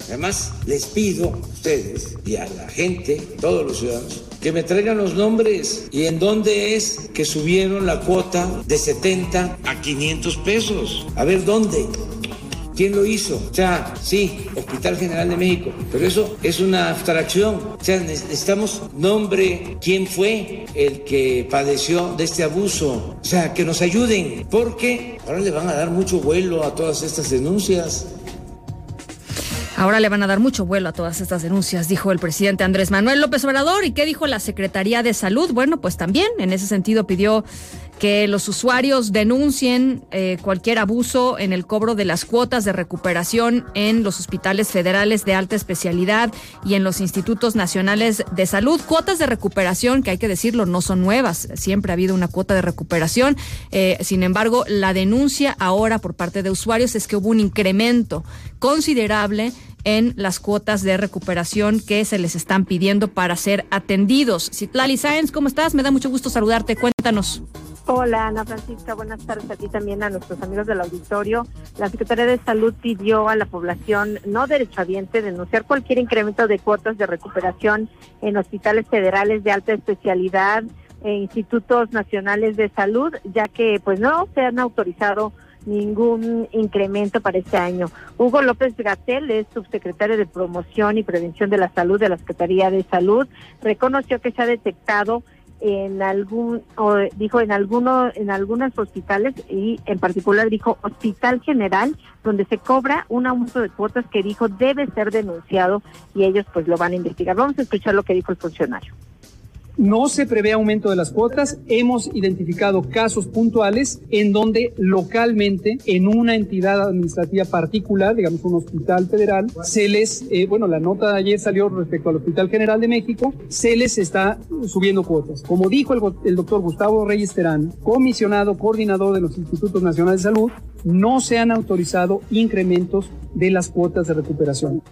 Además, les pido a ustedes y a la gente, todos los ciudadanos, que me traigan los nombres y en dónde es que subieron la cuota de 70 a 500 pesos. A ver, ¿dónde? ¿Quién lo hizo? O sea, sí, Hospital General de México, pero eso es una abstracción. O sea, necesitamos nombre, quién fue el que padeció de este abuso. O sea, que nos ayuden, porque ahora le van a dar mucho vuelo a todas estas denuncias. Ahora le van a dar mucho vuelo a todas estas denuncias, dijo el presidente Andrés Manuel López Obrador. ¿Y qué dijo la Secretaría de Salud? Bueno, pues también en ese sentido pidió que los usuarios denuncien eh, cualquier abuso en el cobro de las cuotas de recuperación en los hospitales federales de alta especialidad y en los institutos nacionales de salud. Cuotas de recuperación que hay que decirlo no son nuevas, siempre ha habido una cuota de recuperación. Eh, sin embargo, la denuncia ahora por parte de usuarios es que hubo un incremento considerable en las cuotas de recuperación que se les están pidiendo para ser atendidos. Citlali Sáenz, ¿cómo estás? Me da mucho gusto saludarte. Cuéntanos. Hola Ana Francisca, buenas tardes a ti también, a nuestros amigos del auditorio. La Secretaría de Salud pidió a la población no derechohabiente denunciar cualquier incremento de cuotas de recuperación en hospitales federales de alta especialidad e institutos nacionales de salud, ya que pues no se han autorizado ningún incremento para este año. Hugo López Gatel es subsecretario de Promoción y Prevención de la Salud de la Secretaría de Salud. Reconoció que se ha detectado en algún o dijo en alguno en algunos hospitales y en particular dijo Hospital General donde se cobra un aumento de cuotas que dijo debe ser denunciado y ellos pues lo van a investigar. Vamos a escuchar lo que dijo el funcionario. No se prevé aumento de las cuotas. Hemos identificado casos puntuales en donde localmente, en una entidad administrativa particular, digamos un hospital federal, se les, eh, bueno, la nota de ayer salió respecto al Hospital General de México, se les está subiendo cuotas. Como dijo el, el doctor Gustavo Reyes Terán, comisionado, coordinador de los Institutos Nacionales de Salud, no se han autorizado incrementos de las cuotas de recuperación.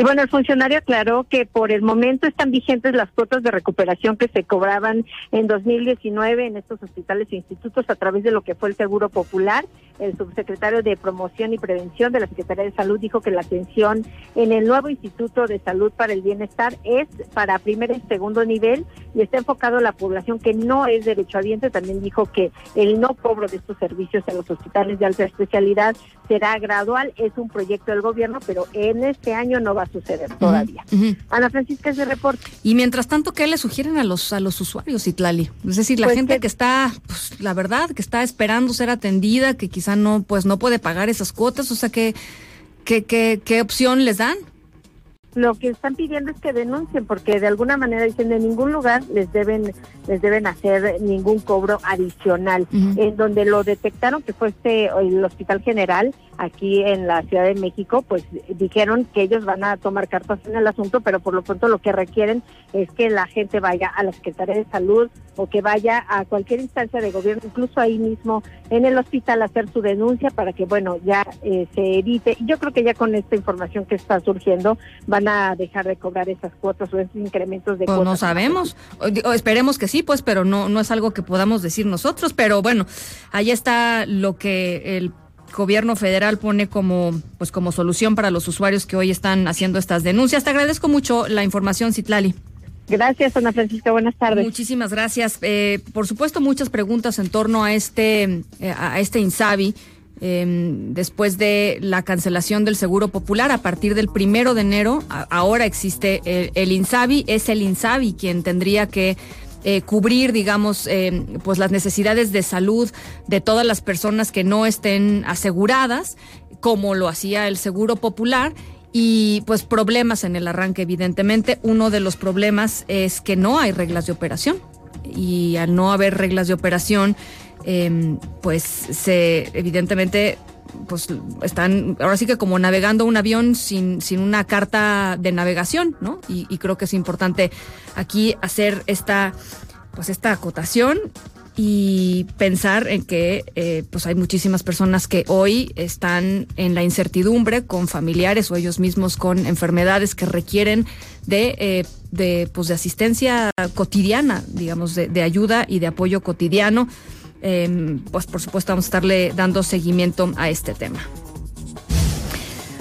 Y bueno, el funcionario aclaró que por el momento están vigentes las cuotas de recuperación que se cobraban en 2019 en estos hospitales e institutos a través de lo que fue el Seguro Popular. El subsecretario de Promoción y Prevención de la Secretaría de Salud dijo que la atención en el nuevo Instituto de Salud para el Bienestar es para primer y segundo nivel y está enfocado a la población que no es derechohabiente. También dijo que el no cobro de estos servicios en los hospitales de alta especialidad será gradual. Es un proyecto del gobierno, pero en este año no va a suceder todavía. Ana Francisca, ese reporte. Y mientras tanto, ¿qué le sugieren a los a los usuarios, Itlali? Es decir, la Pues gente que- que, está, pues, la verdad, que está esperando ser atendida, que quizá no, pues, no puede pagar esas cuotas, o sea, ¿qué, qué, qué, qué opción les dan? Lo que están pidiendo es que denuncien, porque de alguna manera dicen de ningún lugar les deben les deben hacer ningún cobro adicional. En donde lo detectaron que fue este el Hospital General aquí en la Ciudad de México, pues dijeron que ellos van a tomar cartas en el asunto, pero por lo pronto lo que requieren es que la gente vaya a la Secretaría de Salud o que vaya a cualquier instancia de gobierno, incluso ahí mismo en el hospital a hacer su denuncia para que bueno ya eh, se evite. Y yo creo que ya con esta información que está surgiendo van a dejar de cobrar esas cuotas o esos incrementos de Pues cuotas. no sabemos. O esperemos que sí, pues, pero no, no es algo que podamos decir nosotros. Pero bueno, ahí está lo que el gobierno federal pone como, pues, como solución para los usuarios que hoy están haciendo estas denuncias. Te agradezco mucho la información, Citlali. Gracias, Ana Francisca. Buenas tardes. Muchísimas gracias. Eh, por supuesto, muchas preguntas en torno a este, eh, a este Insabi. eh, después de la cancelación del Seguro Popular a partir del primero de enero, a- ahora existe el, el Insabi, es el Insabi quien tendría que eh, cubrir, digamos, eh, pues las necesidades de salud de todas las personas que no estén aseguradas, como lo hacía el Seguro Popular. y pues problemas en el arranque, evidentemente. Uno de los problemas es que no hay reglas de operación y al no haber reglas de operación, em, pues se evidentemente pues están ahora sí que como navegando un avión sin, sin una carta de navegación, ¿no? Y, creo que es importante aquí hacer esta pues esta acotación y pensar en que eh, pues hay muchísimas personas que hoy están en la incertidumbre con familiares o ellos mismos con enfermedades que requieren de, eh, de, pues de asistencia cotidiana, digamos, de, de ayuda y de apoyo cotidiano. Eh, pues por supuesto vamos a estarle dando seguimiento a este tema.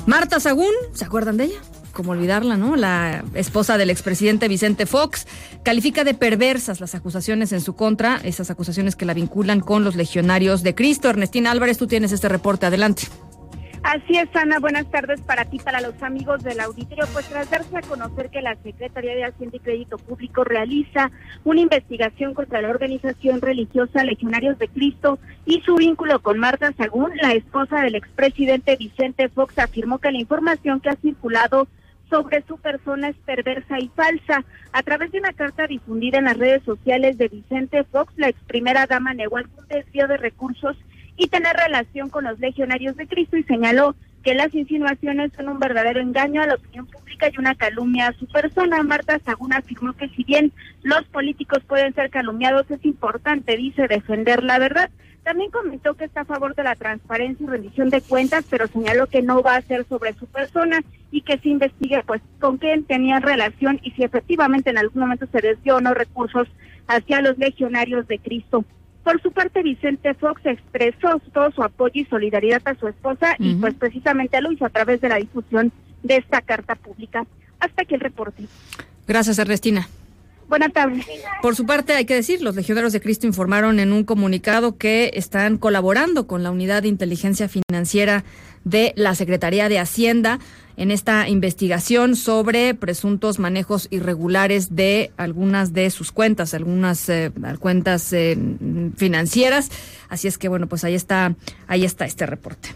Marta Sagún, ¿se acuerdan de ella? como olvidarla, ¿no? La esposa del expresidente Vicente Fox califica de perversas las acusaciones en su contra, esas acusaciones que la vinculan con los legionarios de Cristo. Ernestina Álvarez, tú tienes este reporte, adelante. Así es, Ana. Buenas tardes para ti, para los amigos del auditorio. Pues tras darse a conocer que la Secretaría de Hacienda y Crédito Público realiza una investigación contra la organización religiosa Legionarios de Cristo y su vínculo con Marta Sagún, la esposa del expresidente Vicente Fox afirmó que la información que ha circulado sobre su persona es perversa y falsa. A través de una carta difundida en las redes sociales de Vicente Fox, la ex primera dama negó algún desvío de recursos y tener relación con los legionarios de Cristo y señaló que las insinuaciones son un verdadero engaño a la opinión pública y una calumnia a su persona. Marta Sagún afirmó que si bien los políticos pueden ser calumniados, es importante, dice, defender la verdad. También comentó que está a favor de la transparencia y rendición de cuentas, pero señaló que no va a ser sobre su persona y que se investigue pues con quién tenía relación y si efectivamente en algún momento se desvió o no recursos hacia los legionarios de Cristo. Por su parte, Vicente Fox expresó todo su apoyo y solidaridad a su esposa y pues precisamente lo hizo a través de la difusión de esta carta pública. Hasta aquí el reporte. Gracias, Ernestina. Buenas tardes. Por su parte, hay que decir, los legionarios de Cristo informaron en un comunicado que están colaborando con la Unidad de Inteligencia Financiera de la Secretaría de Hacienda en esta investigación sobre presuntos manejos irregulares de algunas de sus cuentas, algunas eh, cuentas eh, financieras. Así es que bueno, pues ahí está, ahí está este reporte.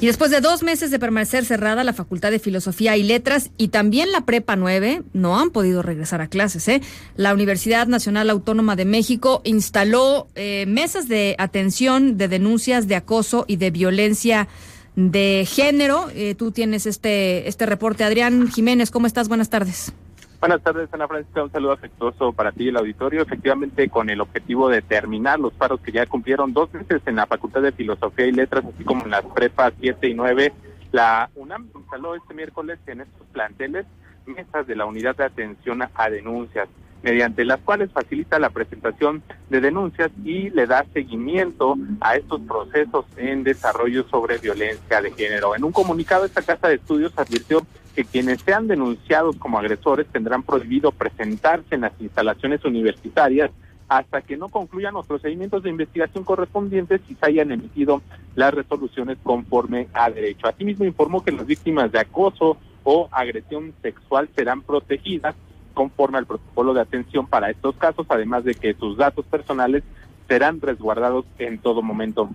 Y después de dos meses de permanecer cerrada la Facultad de Filosofía y Letras y también la Prepa 9, no han podido regresar a clases. ¿eh? La Universidad Nacional Autónoma de México instaló eh, mesas de atención de denuncias de acoso y de violencia de género. Eh, tú tienes este, este reporte. Adrián Jiménez, ¿cómo estás? Buenas tardes. Buenas tardes, Ana Francisca. Un saludo afectuoso para ti y el auditorio. Efectivamente, con el objetivo de terminar los paros que ya cumplieron dos meses en la Facultad de Filosofía y Letras, así como en las prepas 7 y 9, la UNAM instaló este miércoles en estos planteles mesas de la Unidad de Atención a Denuncias, mediante las cuales facilita la presentación de denuncias y le da seguimiento a estos procesos en desarrollo sobre violencia de género. En un comunicado, esta Casa de Estudios advirtió que quienes sean denunciados como agresores tendrán prohibido presentarse en las instalaciones universitarias hasta que no concluyan los procedimientos de investigación correspondientes y se hayan emitido las resoluciones conforme a derecho. Asimismo, informó que las víctimas de acoso o agresión sexual serán protegidas conforme al protocolo de atención para estos casos, además de que sus datos personales serán resguardados en todo momento.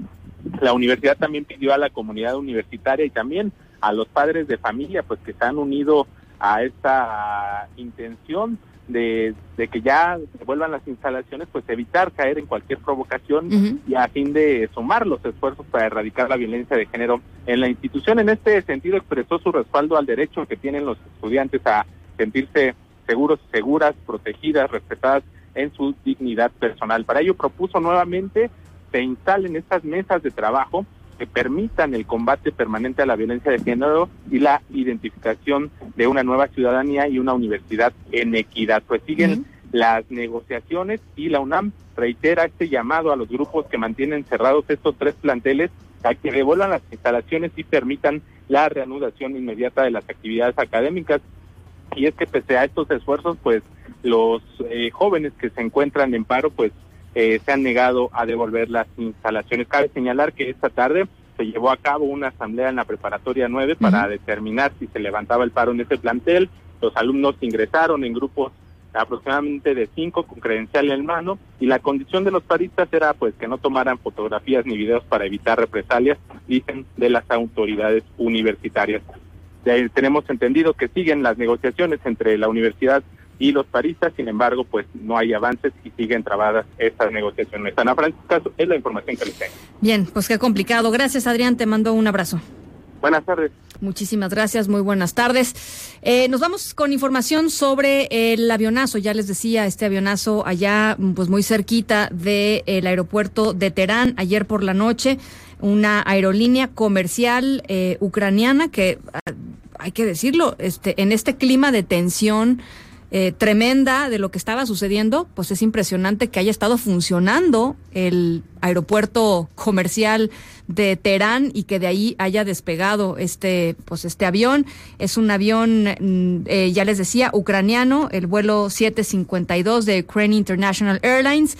La universidad también pidió a la comunidad universitaria y también a los padres de familia, pues que se han unido a esta intención de, que ya vuelvan las instalaciones, pues evitar caer en cualquier provocación y a fin de sumar los esfuerzos para erradicar la violencia de género en la institución. En este sentido expresó su respaldo al derecho que tienen los estudiantes a sentirse seguros, seguras, protegidas, respetadas en su dignidad personal. Para ello propuso nuevamente se instalen estas mesas de trabajo que permitan el combate permanente a la violencia de género y la identificación de una nueva ciudadanía y una universidad en equidad. Pues siguen las negociaciones y la UNAM reitera este llamado a los grupos que mantienen cerrados estos tres planteles a que devuelvan las instalaciones y permitan la reanudación inmediata de las actividades académicas. Y es que pese a estos esfuerzos, pues los eh, jóvenes que se encuentran en paro, pues eh, se han negado a devolver las instalaciones. Cabe señalar que esta tarde se llevó a cabo una asamblea en la preparatoria 9 para determinar si se levantaba el paro en ese plantel. Los alumnos ingresaron en grupos aproximadamente de cinco con credencial en mano y la condición de los paristas era pues que no tomaran fotografías ni videos para evitar represalias, dicen de las autoridades universitarias. Tenemos entendido que siguen las negociaciones entre la universidad y los paristas, sin embargo, pues no hay avances y siguen trabadas estas negociaciones. Ana Francisca, es la información que les tengo. Bien, pues qué complicado. Gracias, Adrián, te mando un abrazo. Buenas tardes. Muchísimas gracias, muy buenas tardes. Eh, nos vamos con información sobre el avionazo. Ya les decía, este avionazo allá, pues muy cerquita del aeropuerto de Teherán, ayer por la noche, una aerolínea comercial eh, ucraniana que, ah, hay que decirlo, este, en este clima de tensión, eh, tremenda de lo que estaba sucediendo, pues es impresionante que haya estado funcionando el aeropuerto comercial de Teherán y que de ahí haya despegado este, pues este avión. Es un avión, mm, eh, ya les decía, ucraniano, el vuelo 752 de Ukraine International Airlines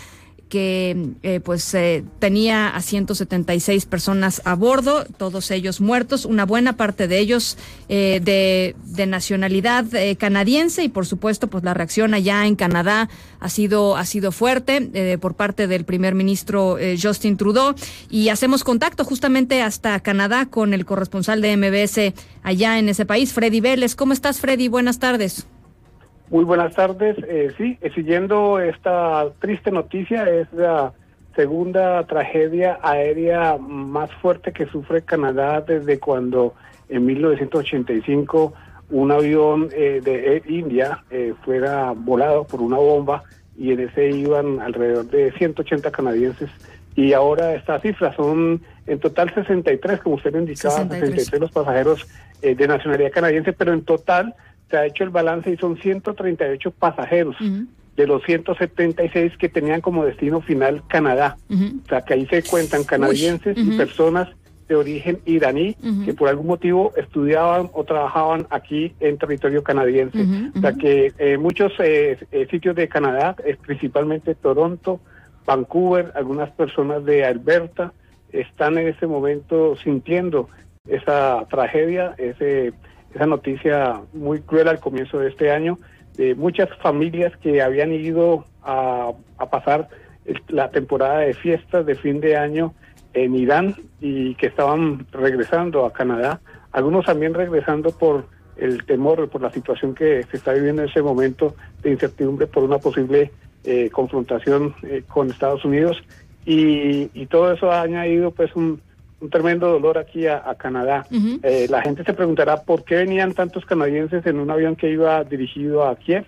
que eh, pues eh, tenía a 176 personas a bordo, todos ellos muertos, una buena parte de ellos eh, de, nacionalidad canadiense y por supuesto pues la reacción allá en Canadá ha sido ha sido fuerte por parte del primer ministro Justin Trudeau y hacemos contacto justamente hasta Canadá con el corresponsal de MBS allá en ese país, Freddy Vélez. ¿Cómo estás, Freddy? Buenas tardes. Muy buenas tardes. Eh, sí, eh, siguiendo esta triste noticia, es la segunda tragedia aérea más fuerte que sufre Canadá desde cuando en 1985 un avión eh, de India eh, fuera volado por una bomba y en ese iban alrededor de 180 canadienses y ahora esta cifra son en total 63, como usted indicaba, 63, los pasajeros de nacionalidad canadiense, pero en total se ha hecho el balance y son 138 pasajeros de los 176 que tenían como destino final Canadá. O sea, que ahí se cuentan canadienses y personas de origen iraní que por algún motivo estudiaban o trabajaban aquí en territorio canadiense. O sea que eh, muchos eh, eh, sitios de Canadá, principalmente Toronto, Vancouver, algunas personas de Alberta, están en ese momento sintiendo esa tragedia, ese esa noticia muy cruel al comienzo de este año de muchas familias que habían ido a, pasar la temporada de fiestas de fin de año en Irán y que estaban regresando a Canadá, algunos también regresando por el temor, por la situación que se está viviendo en ese momento de incertidumbre por una posible eh, confrontación eh, con Estados Unidos. Y, y todo eso ha añadido pues un, un tremendo dolor aquí a, Canadá. Eh, la gente se preguntará por qué venían tantos canadienses en un avión que iba dirigido a Kiev.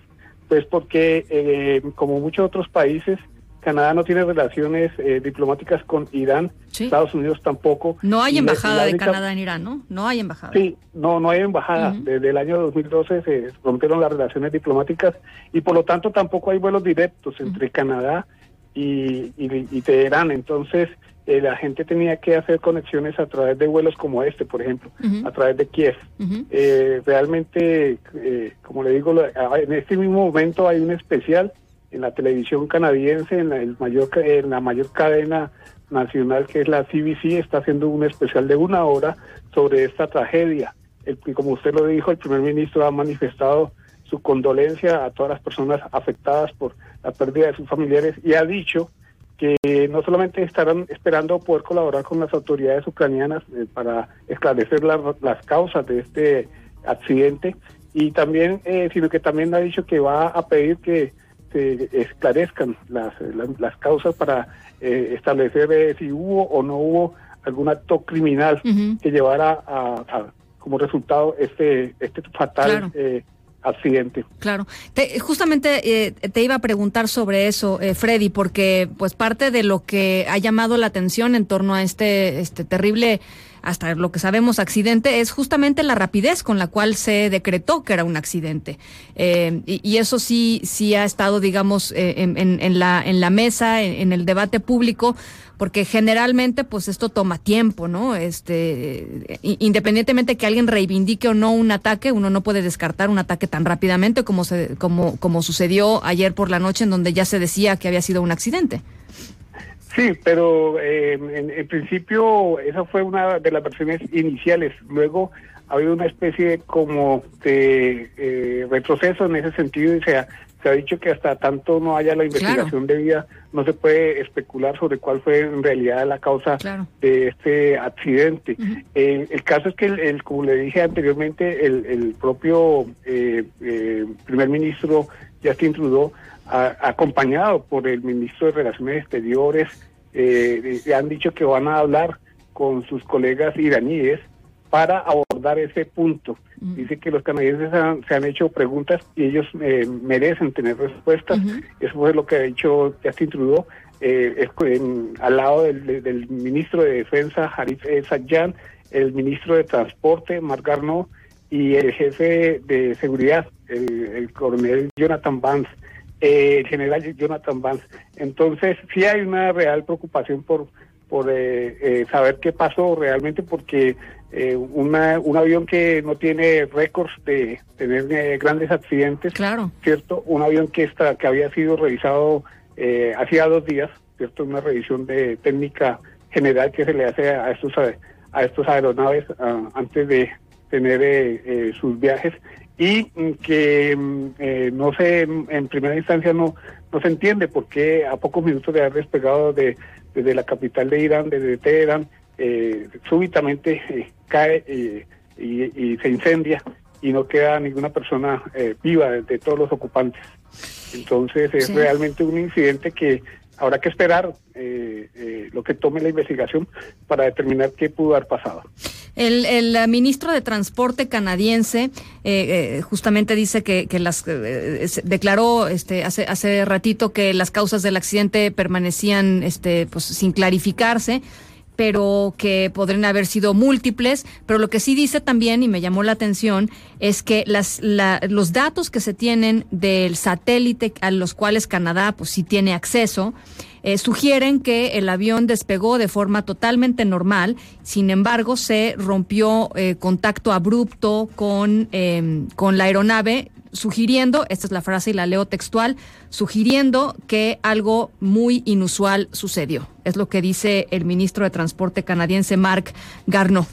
Pues porque, eh, como muchos otros países, Canadá no tiene relaciones eh, diplomáticas con Irán, Estados Unidos tampoco. No hay embajada de Canadá en Irán, ¿no? No hay embajada. Sí, no, no hay embajada. Desde el año 2012 se rompieron las relaciones diplomáticas y por lo tanto tampoco hay vuelos directos entre Canadá y, y Teherán. Entonces, eh, la gente tenía que hacer conexiones a través de vuelos como este, por ejemplo, a través de Kiev. Eh, realmente, eh, como le digo, en este mismo momento hay un especial en la televisión canadiense, en la, el mayor, en la mayor cadena nacional que es la CBC, está haciendo un especial de una hora sobre esta tragedia. El, como usted lo dijo, el primer ministro ha manifestado su condolencia a todas las personas afectadas por la pérdida de sus familiares y ha dicho que no solamente estarán esperando poder colaborar con las autoridades ucranianas eh, para esclarecer las causas de este accidente, y también, eh, sino que también ha dicho que va a pedir que se esclarezcan las, las, causas para eh, establecer si hubo o no hubo algún acto criminal que llevara a, como resultado este este fatal accidente. Claro. justamente eh, te iba a preguntar sobre eso, eh, Freddy, porque pues parte de lo que ha llamado la atención en torno a este, este terrible hasta lo que sabemos accidente, es justamente la rapidez con la cual se decretó que era un accidente. Eh, y, eso sí, sí ha estado, digamos, en, la, en la mesa, en el debate público, porque generalmente pues esto toma tiempo, ¿no? Este, independientemente que alguien reivindique o no un ataque, uno no puede descartar un ataque tan rápidamente como se, como como sucedió ayer por la noche en donde ya se decía que había sido un accidente. Sí, pero eh, en, principio esa fue una de las versiones iniciales. Luego ha habido una especie como de eh, retroceso en ese sentido y se ha, Se ha dicho que hasta tanto no haya la investigación debida, no se puede especular sobre cuál fue en realidad la causa de este accidente. Eh, el caso es que, el, como le dije anteriormente, el, el propio eh, eh, primer ministro Justin Trudeau, acompañado por el ministro de Relaciones Exteriores, eh, han dicho que van a hablar con sus colegas iraníes para abordar ese punto. Dice que los canadienses se han hecho preguntas y ellos eh, merecen tener respuestas. Eso es lo que ha dicho Justin Trudeau. Eh, al lado del, ministro de Defensa, Harif Sajjan, el ministro de Transporte, Marc Garneau, y el jefe de seguridad, el, coronel Jonathan Vance, eh, el general Jonathan Vance. Entonces, sí hay una real preocupación por por eh, eh, saber qué pasó realmente, porque una, un avión que no tiene récords de tener grandes accidentes, claro. cierto, un avión que está que había sido revisado hacía dos días, cierto, una revisión de técnica general que se le hace a estos a, estos aeronaves ah, antes de tener eh, eh, sus viajes y que mm, eh, no sé, en primera instancia no, no se entiende por qué a pocos minutos de haber despegado de, desde la capital de Irán, desde Teherán, súbitamente cae y, se incendia y no queda ninguna persona viva de, todos los ocupantes. Entonces es realmente un incidente que habrá que esperar eh, eh, lo que tome la investigación para determinar qué pudo haber pasado. El, el ministro de Transporte canadiense eh, justamente dice que, que las declaró este hace hace ratito que las causas del accidente permanecían este pues sin clarificarse pero que podrían haber sido múltiples. Pero lo que sí dice también, y me llamó la atención, es que las, los datos que se tienen del satélite a los cuales Canadá pues sí tiene acceso, eh, sugieren que el avión despegó de forma totalmente normal, sin embargo se rompió eh, contacto abrupto con, em, con la aeronave sugiriendo, esta es la frase y la leo textual, sugiriendo que algo muy inusual sucedió. Es lo que dice el ministro de Transporte canadiense Marc Garneau.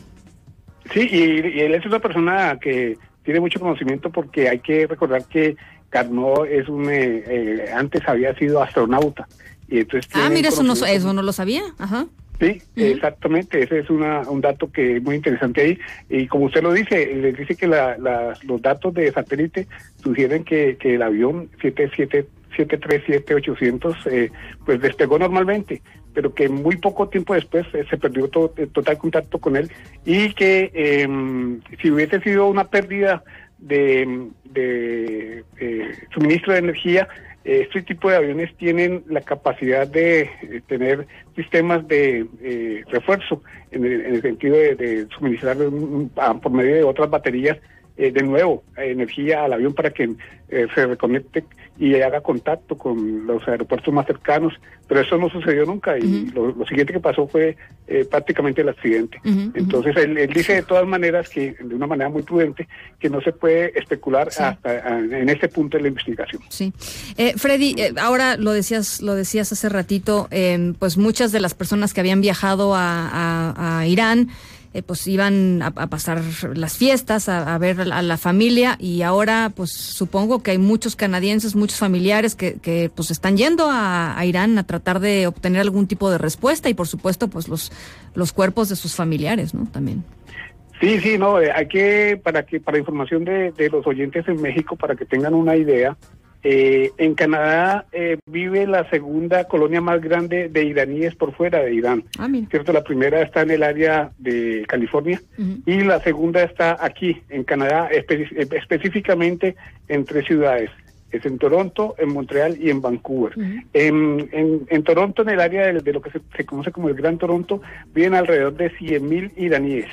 Sí, y, él es una persona que tiene mucho conocimiento porque hay que recordar que Garneau es un, eh, eh, antes había sido astronauta. Y entonces ah, mira, eso no, eso no lo sabía. Ajá. Sí, exactamente, ese es una, un dato que es muy interesante ahí. Y como usted lo dice, le dice que la, los datos de satélite sugieren que, que el avión 737-800 eh, pues despegó normalmente, pero que muy poco tiempo después eh, se perdió eh, total contacto con él y que em, si hubiese sido una pérdida de, de suministro de energía, este tipo de aviones tienen la capacidad de eh, tener sistemas de eh, refuerzo en el, sentido de, suministrar por medio de otras baterías eh, de nuevo energía al avión para que se reconecte y haga contacto con los aeropuertos más cercanos, pero eso no sucedió nunca y lo, siguiente que pasó fue eh, prácticamente el accidente. Entonces él, dice de todas maneras que de una manera muy prudente que no se puede especular hasta en este punto de la investigación. Sí, eh, Freddy, eh, ahora lo decías lo decías hace ratito, pues muchas de las personas que habían viajado a Irán eh, pues iban a, pasar las fiestas, a, ver a la familia y ahora pues supongo que hay muchos canadienses, muchos familiares que, que pues están yendo a, Irán a tratar de obtener algún tipo de respuesta y por supuesto pues los, los cuerpos de sus familiares, ¿no? También. Sí, sí, no, eh, hay que, para que, para información de, de los oyentes en México, para que tengan una idea, eh, en Canadá eh, vive la segunda colonia más grande de iraníes por fuera de Irán. Ah, ¿Cierto? La primera está en el área de California y la segunda está aquí, en Canadá, específicamente en tres ciudades. Es en Toronto, en Montreal y en Vancouver. en, Toronto, en el área de, lo que se, se, conoce como el Gran Toronto, viven alrededor de 100.000 iraníes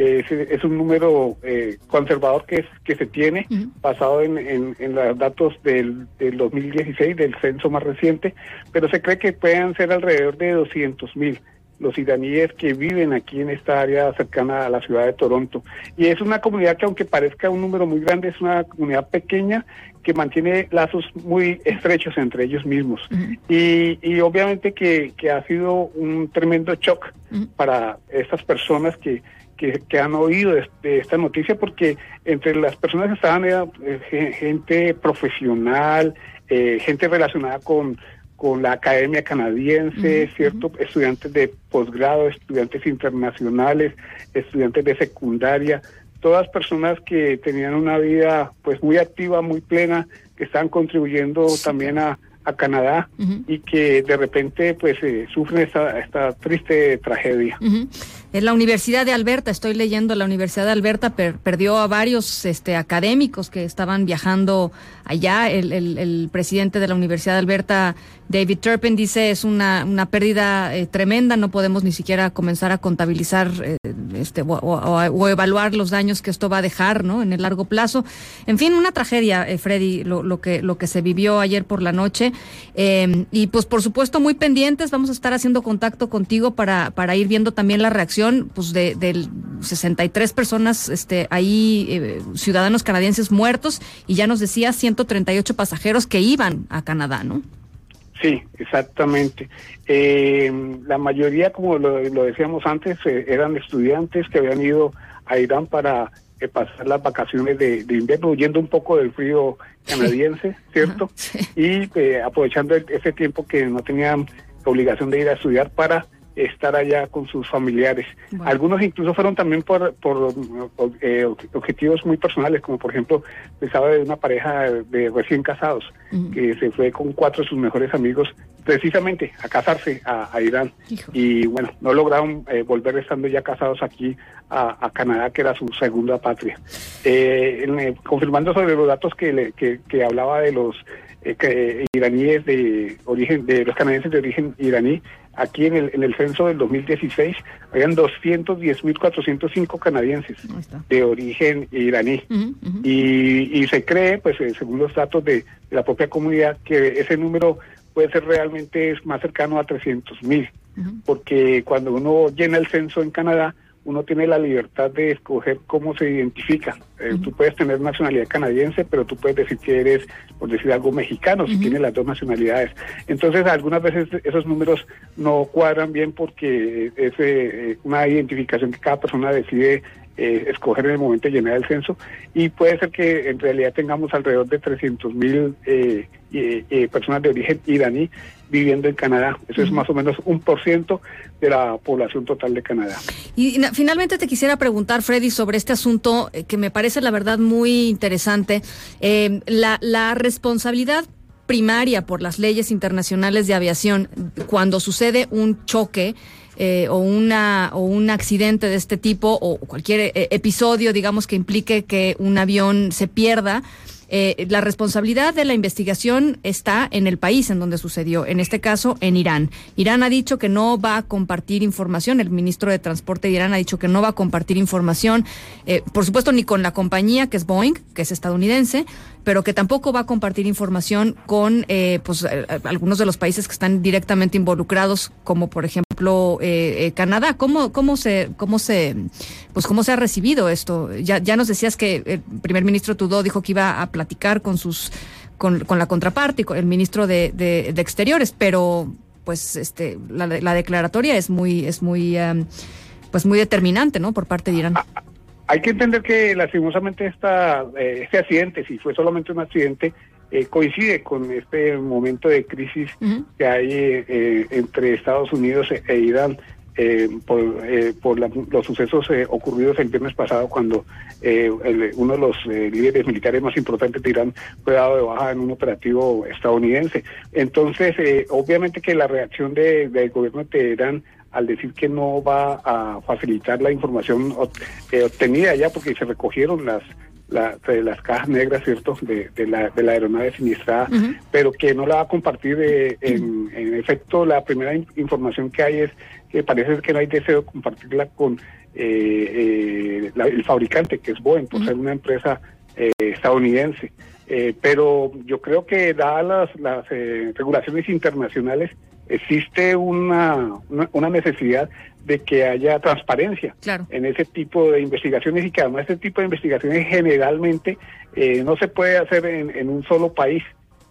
es, un número eh, conservador que, es, que se tiene, basado en, en, los datos del, del, 2016, del censo más reciente, pero se cree que puedan ser alrededor de 200 mil los iraníes que viven aquí en esta área cercana a la ciudad de Toronto. Y es una comunidad que aunque parezca un número muy grande, es una comunidad pequeña que mantiene lazos muy estrechos entre ellos mismos. y, y, obviamente que, que, ha sido un tremendo shock para estas personas que que, que han oído de, de esta noticia, porque entre las personas que estaban era eh, ge- gente profesional, eh, gente relacionada con, con la academia canadiense, ¿cierto? Estudiantes de posgrado, estudiantes internacionales, estudiantes de secundaria, todas personas que tenían una vida pues muy activa, muy plena, que están contribuyendo también a, a Canadá y que de repente pues eh, sufren esta, esta triste tragedia. Ujú. En la Universidad de Alberta, estoy leyendo, la Universidad de Alberta per- perdió a varios este, académicos que estaban viajando allá. El, el- el presidente de la Universidad de Alberta, David Turpin, dice es una, una pérdida eh, tremenda, no podemos ni siquiera comenzar a contabilizar eh, este, o, evaluar los daños que esto va a dejar ¿no? en el largo plazo. En fin, una tragedia, eh, Freddy, lo, lo que, lo que se vivió ayer por la noche. Eh, y pues por supuesto muy pendientes, vamos a estar haciendo contacto contigo para, para ir viendo también la reacción pues de, del 63 personas este, ahí, eh, ciudadanos canadienses muertos, y ya nos decía 138 pasajeros que iban a Canadá, ¿no? Sí, exactamente. Eh, la mayoría, como lo, lo decíamos antes, eh, eran estudiantes que habían ido a Irán para eh, pasar las vacaciones de, de invierno, huyendo un poco del frío canadiense, ¿cierto? Y aprovechando el- ese tiempo que no tenían obligación de ir a estudiar para estar allá con sus familiares. Algunos incluso fueron también por, por eh, objetivos muy personales, como por ejemplo, pensaba de una pareja de recién casados que se fue con cuatro de sus mejores amigos precisamente a casarse a, a Irán. Y bueno, no lograron eh, volver estando ya casados aquí a, a Canadá, que era su segunda patria. Eh, en, eh, confirmando sobre los datos que, le- que, que hablaba de los eh, que, eh, iraníes de origen, de los canadienses de origen iraní, aquí en el, en el censo del 2016 habían 210.405 canadienses de origen iraní. Y, y se cree, pues eh, según los datos de, de la propia comunidad, que ese número puede ser realmente más cercano a 300.000, porque cuando uno llena el censo en Canadá, uno tiene la libertad de escoger cómo se identifica. Eh, Tú puedes tener nacionalidad canadiense, pero tú puedes decir que eres, por decir algo, mexicano, si tienes las dos nacionalidades. Entonces, algunas veces esos números no cuadran bien porque es eh, una identificación que cada persona decide eh, escoger en el momento de llenar el censo y puede ser que en realidad tengamos alrededor de 300 mil eh, eh, eh, personas de origen iraní viviendo en Canadá. Eso es más o menos un por ciento de la población total de Canadá. Y na- finalmente te quisiera preguntar, Freddy, sobre este asunto eh, que me parece la verdad muy interesante. La, la responsabilidad primaria por las leyes internacionales de aviación cuando sucede un choque eh, o una o un accidente de este tipo o cualquier eh, episodio, digamos que implique que un avión se pierda. eh, la responsabilidad de la investigación está en el país en donde sucedió, en este caso en Irán. Irán ha dicho que no va a compartir información, el ministro de Transporte de Irán ha dicho que no va a compartir información, eh, por supuesto ni con la compañía que es Boeing, que es estadounidense, pero que tampoco va a compartir información con eh, pues, eh, algunos de los países que están directamente involucrados, como por ejemplo eh, eh, Canadá. ¿Cómo, cómo se, cómo se, pues cómo se ha recibido esto? Ya, ya nos decías que el primer ministro Trudeau dijo que iba a platicar con sus, con, con la contraparte y con el ministro de, de, Exteriores, pero pues este, la, la declaratoria es muy, es muy, em, pues muy determinante, ¿no? Por parte de Irán. Hay que entender que lastimosamente esta, eh, este accidente, si fue solamente un accidente, eh, coincide con este momento de crisis que hay eh, eh, entre Estados Unidos e, e Irán eh, por, eh, por la- los sucesos eh, ocurridos el viernes pasado cuando eh, el- uno de los líderes militares más importantes de Irán fue dado de baja en un operativo estadounidense. Entonces, eh, obviamente que la reacción de- del gobierno de Teherán al decir que no va a facilitar la información eh, obtenida ya porque se recogieron las la- de las cajas negras, ¿cierto?, de, de la, de la aeronave siniestrada, pero que no la va a compartir. eh, en, en efecto, la primera in- información que hay es que parece que no hay deseo de compartirla con eh, eh, la- el fabricante, que es Boeing, por ser una empresa eh, estadounidense. Eh, pero yo creo que dadas las, las eh, regulaciones internacionales, existe una, una, necesidad de que haya transparencia en ese tipo de investigaciones y que además este tipo de investigaciones generalmente eh, no se puede hacer en, en un solo país,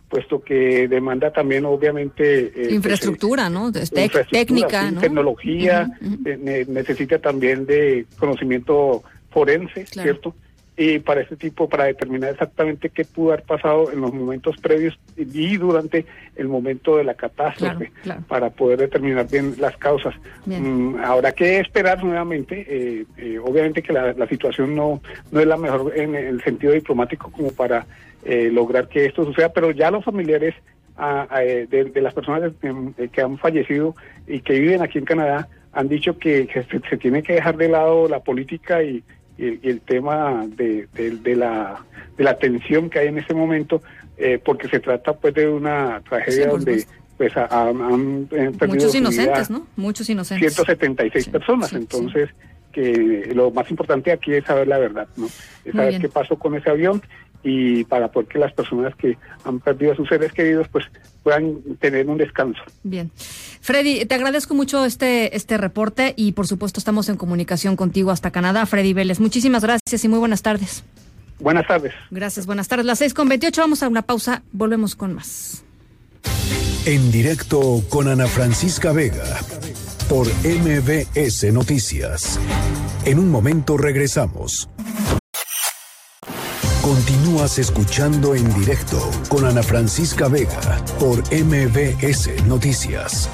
puesto que demanda también obviamente eh, pues, infraestructura, ¿no? eh, infraestructura, técnica, sí, ¿no? tecnología, eh, ne- necesita también de conocimiento forense, Claro. ¿cierto? Y para este tipo, para determinar exactamente qué pudo haber pasado en los momentos previos y durante el momento de la catástrofe, Claro, claro. para poder determinar bien las causas. Bien. Mm, habrá que esperar nuevamente, eh, eh, obviamente que la, la situación no, no es la mejor en el sentido diplomático como para eh, lograr que esto suceda, pero ya los familiares ah, eh, de, de las personas eh, que han fallecido y que viven aquí en Canadá han dicho que, que se, se tiene que dejar de lado la política y, y- y el tema de, de- de la, de la tensión que hay en este momento, eh, porque se trata pues de una tragedia Sí, donde pues ha- han, han, perdido Muchos inocentes, ¿no? Muchos inocentes. 176 personas, entonces que lo más importante aquí es saber la verdad, ¿no? Es saber qué pasó con ese avión y para poder que las personas que han perdido a sus seres queridos pues puedan tener un descanso. Bien. Freddy, te agradezco mucho este, este reporte y por supuesto estamos en comunicación contigo hasta Canadá. Freddy Vélez, muchísimas gracias y muy buenas tardes. Buenas tardes. Gracias, buenas tardes. Las seis con 28, vamos a una pausa, volvemos con más. En directo con Ana Francisca Vega por MBS Noticias. En un momento regresamos. Continúas escuchando en directo con Ana Francisca Vega por MBS Noticias.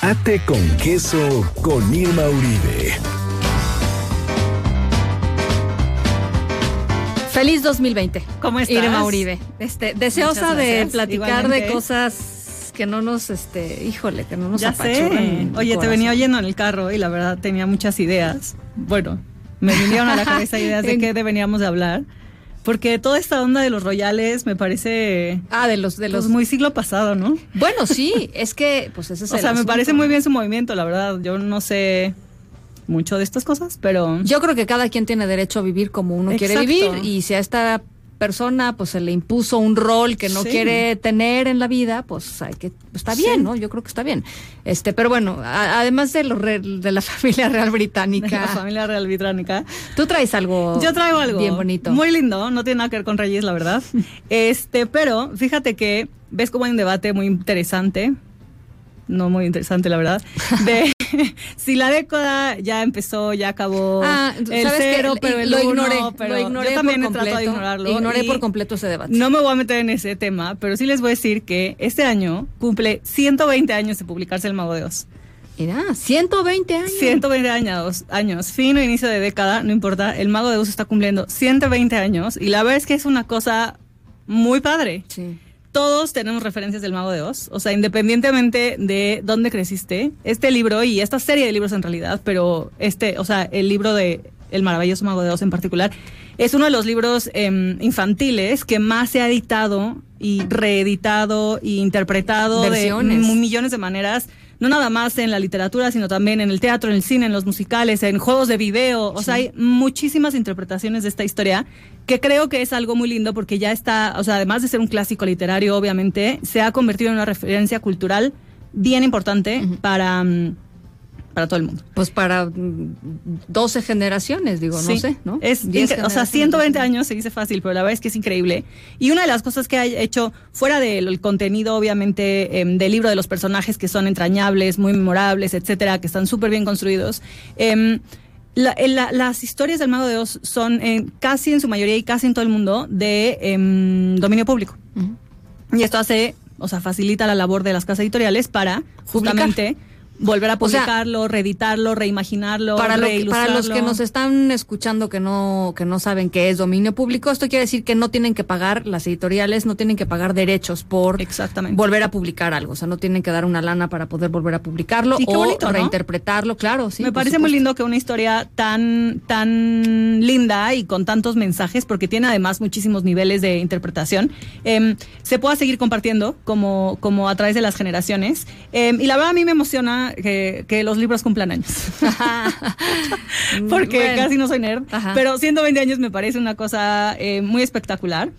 Ate con queso con Irma Uribe. Feliz 2020. ¿Cómo estás? Irma Uribe. Este, deseosa de platicar de cosas que no nos, este, híjole, que no nos ya sé. Oye, te venía oyendo en el carro y la verdad tenía muchas ideas. Bueno, me vinieron a la cabeza ideas de qué deberíamos de hablar. Porque toda esta onda de los royales me parece... Ah, de los... De los... muy siglo pasado, ¿no? Bueno, sí, es que, pues ese es O el sea, me parece muy bien su movimiento, la verdad. Yo no sé mucho de estas cosas, pero... Yo creo que cada quien tiene derecho a vivir como uno quiere vivir y si a esta persona pues se le impuso un rol que no Sí. quiere tener en la vida, pues hay que está bien, Sí. ¿no? Yo creo que está bien. Este, pero bueno, a- además de los de la familia real británica, La familia real británica. tú traes algo Yo traigo algo bien bonito. Muy lindo, no tiene nada que ver con Reyes, la verdad. este, pero fíjate que ves como hay un debate muy interesante. No muy interesante, la verdad. De si la década ya empezó, ya acabó. Ah, el cero, pero el lo uno, ignoré, pero lo ignoré yo también por he tratado de ignorarlo. ignoré por completo ese debate. No me voy a meter en ese tema, pero sí les voy a decir que este año cumple 120 años de publicarse El Mago de Oz. Mira, 120 años. 120 años, años, fin o inicio de década, no importa, el Mago de Oz está cumpliendo 120 años y la verdad es que es una cosa muy padre. Sí. Todos tenemos referencias del Mago de Oz, o sea, independientemente de dónde creciste, este libro y esta serie de libros en realidad, pero este, o sea, el libro de El maravilloso Mago de Oz en particular, es uno de los libros em, infantiles que más se ha editado y reeditado y interpretado Versiones. de millones de maneras, no nada más en la literatura, sino también en el teatro, en el cine, en los musicales, en juegos de video. O sea, hay muchísimas interpretaciones de esta historia que creo que es algo muy lindo porque ya está, o sea, además de ser un clásico literario, obviamente, se ha convertido en una referencia cultural bien importante para, mm, para todo el mundo. Pues para mm, 12 generaciones, digo, no Sí, sé, ¿no? Es 10 incre- o sea, generaciones. 120 años se dice fácil, pero la verdad es que es increíble. Y una de las cosas que ha hecho, fuera del contenido, obviamente, em, del libro de los personajes que son entrañables, muy memorables, etcétera, que están súper bien construidos, em, la- en la- las historias del Mago de Oz son en- casi en su mayoría y casi en todo el mundo de em, dominio público. Y esto hace, o sea, facilita la labor de las casas editoriales para justamente volver a O sea, publicarlo, reeditarlo, reimaginarlo, Para, lo que- para los que nos están escuchando que no que no saben qué es dominio público, esto quiere decir que no tienen que pagar las editoriales, no tienen que pagar derechos por volver a publicar algo, o sea, no tienen que dar una lana para poder volver a publicarlo Sí, o bonito, ¿no? reinterpretarlo, claro, sí. Me parece muy lindo que una historia tan, tan linda y con tantos mensajes, porque tiene además muchísimos niveles de interpretación, em, se pueda seguir compartiendo como, como a través de las generaciones. Em, y la verdad a mí me emociona que, que los libros cumplan años. porque Bueno. casi no soy nerd. Ajá. Pero 120 años me parece una cosa eh, muy espectacular.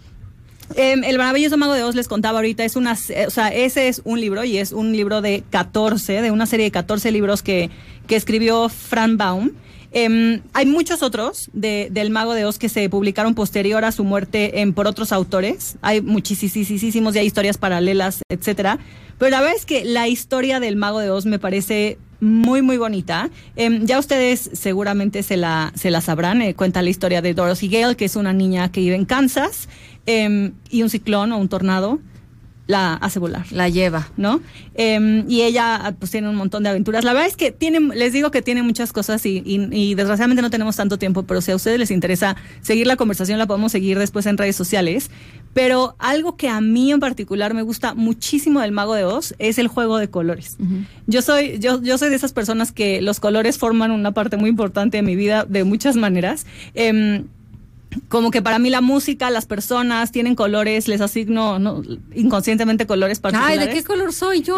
Em, el maravilloso mago de Oz les contaba ahorita, es una, o sea, ese es un libro y es un libro de 14, de una serie de 14 libros que, que escribió Fran Baum. Em, hay muchos otros de, del Mago de Oz que se publicaron posterior a su muerte en, por otros autores. Hay muchísimos, ya historias paralelas, etcétera. Pero la verdad es que la historia del Mago de Oz me parece muy, muy bonita. Em, ya ustedes seguramente se la, se la sabrán. Eh, cuenta la historia de Dorothy Gale, que es una niña que vive en Kansas, em, y un ciclón o un tornado la hace volar. La lleva. ¿No? Em, y ella pues tiene un montón de aventuras. La verdad es que tiene, les digo que tiene muchas cosas y, y, desgraciadamente no tenemos tanto tiempo, pero si a ustedes les interesa seguir la conversación, la podemos seguir después en redes sociales. Pero algo que a mí en particular me gusta muchísimo del Mago de Oz es el juego de colores. Yo soy, yo, yo soy de esas personas que los colores forman una parte muy importante de mi vida de muchas maneras. Eh, como que para mí la música, las personas tienen colores, les asigno inconscientemente colores particulares. Ay, ¿de qué color soy yo?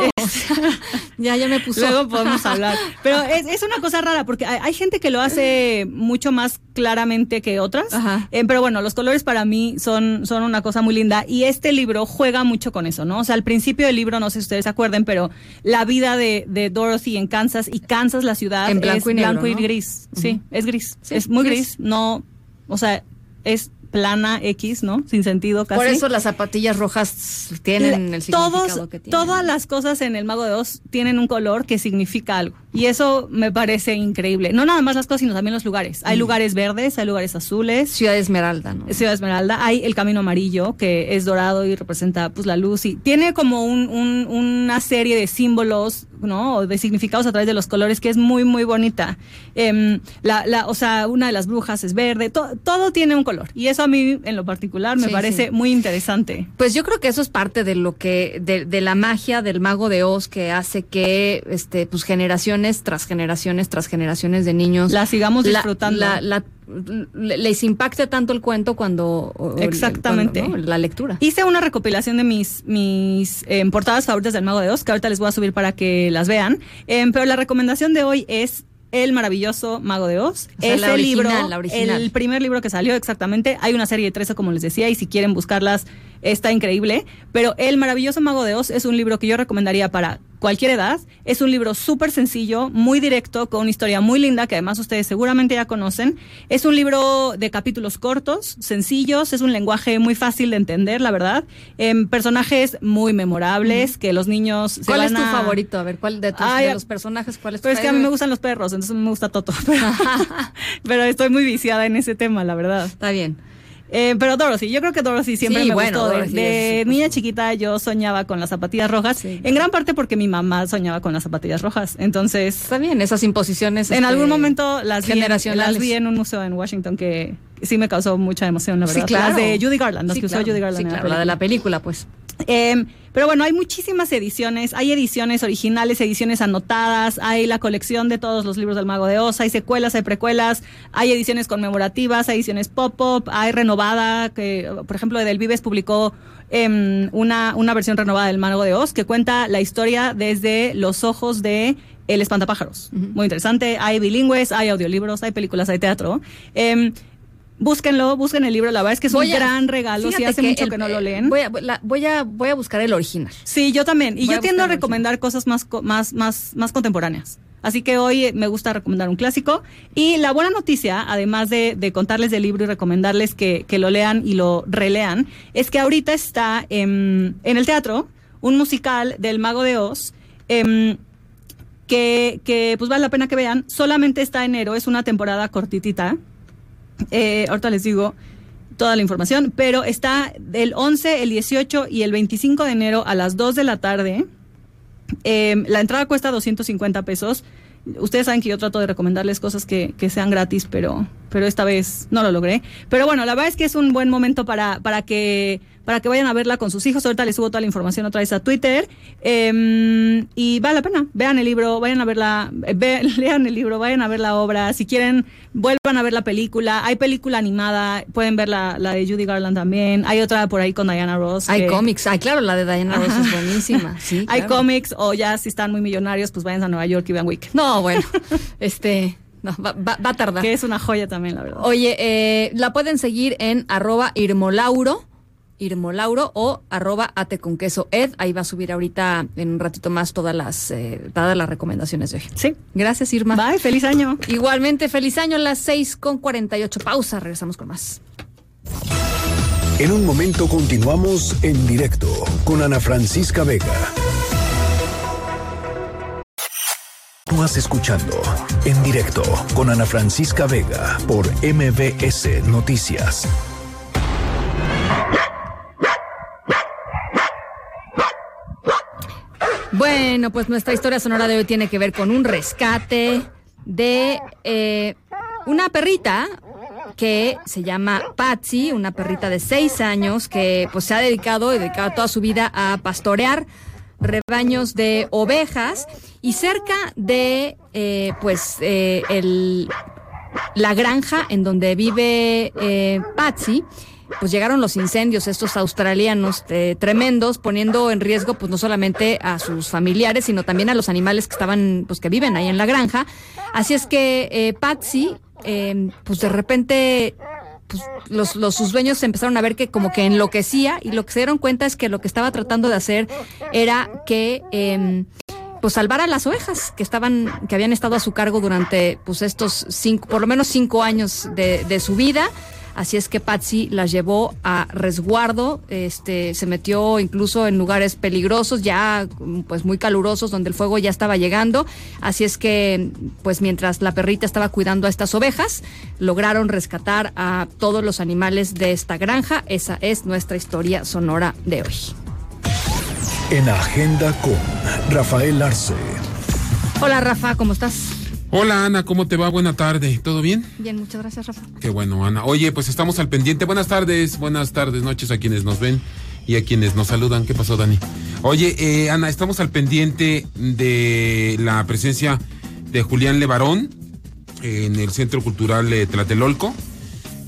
ya, ya me puso. Luego podemos hablar. Pero es, una cosa rara porque hay, gente que lo hace mucho más claramente que otras. Eh, pero bueno, los colores para mí son, son una cosa muy linda y este libro juega mucho con eso, ¿no? O sea, al principio del libro, no sé si ustedes se acuerden, pero la vida de, Dorothy en Kansas y Kansas, la ciudad, en blanco es y blanco y gris. Sí, es gris. es muy gris. No, o sea, es plana X, ¿no? Sin sentido casi. Por eso las zapatillas rojas tienen el significado que tienen. Todas las cosas en el Mago de Oz tienen un color que significa algo. Y eso me parece increíble. No nada más las cosas, sino también los lugares. Hay mm. lugares verdes, hay lugares azules. Ciudad Esmeralda, ¿no? Ciudad Esmeralda. Hay el camino amarillo, que es dorado y representa pues la luz. Y tiene como un, una serie de símbolos, ¿no? O de significados a través de los colores que es muy, muy bonita. Em, la, la, o sea, una de las brujas es verde. todo tiene un color. Y eso a mí en lo particular me parece muy interesante. Pues yo creo que eso es parte de lo que, de, de, la magia del mago de Oz que hace que, este, pues generaciones tras generaciones tras generaciones de niños la sigamos disfrutando. La, les impacte tanto el cuento cuando exactamente la lectura hice una recopilación de mis mis em, portadas favoritas del mago de Oz que ahorita les voy a subir para que las vean em, pero la recomendación de hoy es el maravilloso Mago de Oz. es el libro, el primer libro que salió exactamente. Hay una serie de 13, como les decía, y si quieren buscarlas, está increíble. Pero El maravilloso Mago de Oz es un libro que yo recomendaría para cualquier edad. Es un libro súper sencillo, muy directo, con una historia muy linda que además ustedes seguramente ya conocen. Es un libro de capítulos cortos, sencillos, es un lenguaje muy fácil de entender, la verdad. En personajes muy memorables que los niños... ¿Cuál es tu favorito? A ver, ¿cuál de, los personajes? ¿Cuál es tu Pues es que a mí me gustan los perros, entonces me gusta Toto. pero estoy muy viciada en ese tema, la verdad. Está bien. Eh, pero Dorothy, yo creo que Dorothy siempre me gustó. de, niña chiquita yo soñaba con las zapatillas rojas, en gran parte porque mi mamá soñaba con las zapatillas rojas. Entonces, está bien, esas imposiciones. En algún este, momento las vi, las vi en un museo en Washington que sí me causó mucha emoción, la verdad. Las de Judy Garland, las que usó Judy Garland. la de la película, pues. Eh, pero bueno, hay muchísimas ediciones, hay ediciones originales, ediciones anotadas, hay la colección de todos los libros del Mago de Oz, hay secuelas, hay precuelas, hay ediciones conmemorativas, hay ediciones pop-up, hay renovada, que por ejemplo Del Vives publicó em, una, una versión renovada del Mago de Oz que cuenta la historia desde los ojos de El Espantapájaros. Muy interesante, hay bilingües, hay audiolibros, hay películas, hay teatro. Eh, Búsquenlo, busquen el libro, la verdad es que es un gran regalo, si hace mucho que no lo leen. Voy a, voy a, voy a buscar el original. Sí, yo también. Y yo tiendo a recomendar cosas más, más, más, más contemporáneas. Así que hoy me gusta recomendar un clásico. Y la buena noticia, además de, contarles del libro y recomendarles que, lo lean y lo relean, es que ahorita está en, el teatro un musical del Mago de Oz. Em, que, que pues vale la pena que vean. Solamente está enero, es una temporada cortitita. Eh, ahorita les digo toda la información, pero está el 11, el 18 y el 25 de enero a las 2 de la tarde. Em, la entrada cuesta 250 pesos. Ustedes saben que yo trato de recomendarles cosas que, que, sean gratis, pero, pero esta vez no lo logré. Pero bueno, la verdad es que es un buen momento para, para que para que vayan a verla con sus hijos. Ahorita les subo toda la información otra vez a Twitter. Em, y vale la pena. Vean el libro, vayan a verla, lean el libro, vayan a ver la obra. Si quieren, vuelvan a ver la película. Hay película animada, pueden ver la, la de Judy Garland también. Hay otra por ahí con Diana Ross. Hay cómics. Ay, claro, la de Diana Ross es buenísima. Sí, Hay cómics o ya si están muy millonarios, pues vayan a Nueva York y vean Wick. No, bueno, este... No, va, a tardar. Que es una joya también, la verdad. Oye, eh, la pueden seguir en arroba irmolauro Irmolauro o arroba ate con queso ed. Ahí va a subir ahorita en un ratito más todas las, eh, todas las recomendaciones de hoy. Sí. Gracias, Irma. Bye, feliz año. Igualmente, feliz año, las 6 con 48. Pausa, regresamos con más. En un momento continuamos en directo con Ana Francisca Vega. Continúas escuchando en directo con Ana Francisca Vega por MBS Noticias. Bueno, pues nuestra historia sonora de hoy tiene que ver con un rescate de eh, una perrita que se llama Patsy, una perrita de seis años que pues se ha dedicado y dedicado toda su vida a pastorear rebaños de ovejas. Y cerca de eh, pues eh, el, la granja en donde vive eh, Patsy pues llegaron los incendios, estos australianos eh, tremendos, poniendo en riesgo pues no solamente a sus familiares, sino también a los animales que estaban, pues que viven ahí en la granja. Así es que eh, Patsy, eh, pues de repente pues, los, los, sus dueños empezaron a ver que como que enloquecía y lo que se dieron cuenta es que lo que estaba tratando de hacer era que eh, pues salvar a las ovejas que estaban, que habían estado a su cargo durante pues estos cinco, por lo menos cinco años de, de su vida. Así es que Patsy las llevó a resguardo, este, se metió incluso en lugares peligrosos, ya pues muy calurosos, donde el fuego ya estaba llegando. Así es que, pues mientras la perrita estaba cuidando a estas ovejas, lograron rescatar a todos los animales de esta granja. Esa es nuestra historia sonora de hoy. En Agenda con Rafael Arce. Hola Rafa, ¿cómo estás? Hola Ana, ¿cómo te va? Buena tarde, ¿todo bien? Bien, muchas gracias Rafa. Qué bueno Ana. Oye, pues estamos al pendiente. Buenas tardes, buenas tardes, noches a quienes nos ven y a quienes nos saludan. ¿Qué pasó Dani? Oye, eh, Ana, estamos al pendiente de la presencia de Julián Levarón en el Centro Cultural eh, Tlatelolco,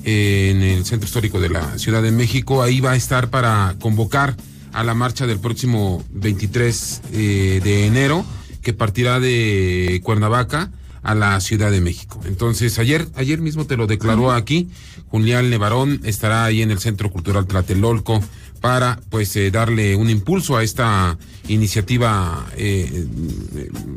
en el Centro Histórico de la Ciudad de México. Ahí va a estar para convocar a la marcha del próximo 23 eh, de enero, que partirá de Cuernavaca a la Ciudad de México. Entonces, ayer, ayer mismo te lo declaró aquí, Julián Levarón estará ahí en el Centro Cultural Tlatelolco para pues eh, darle un impulso a esta iniciativa eh,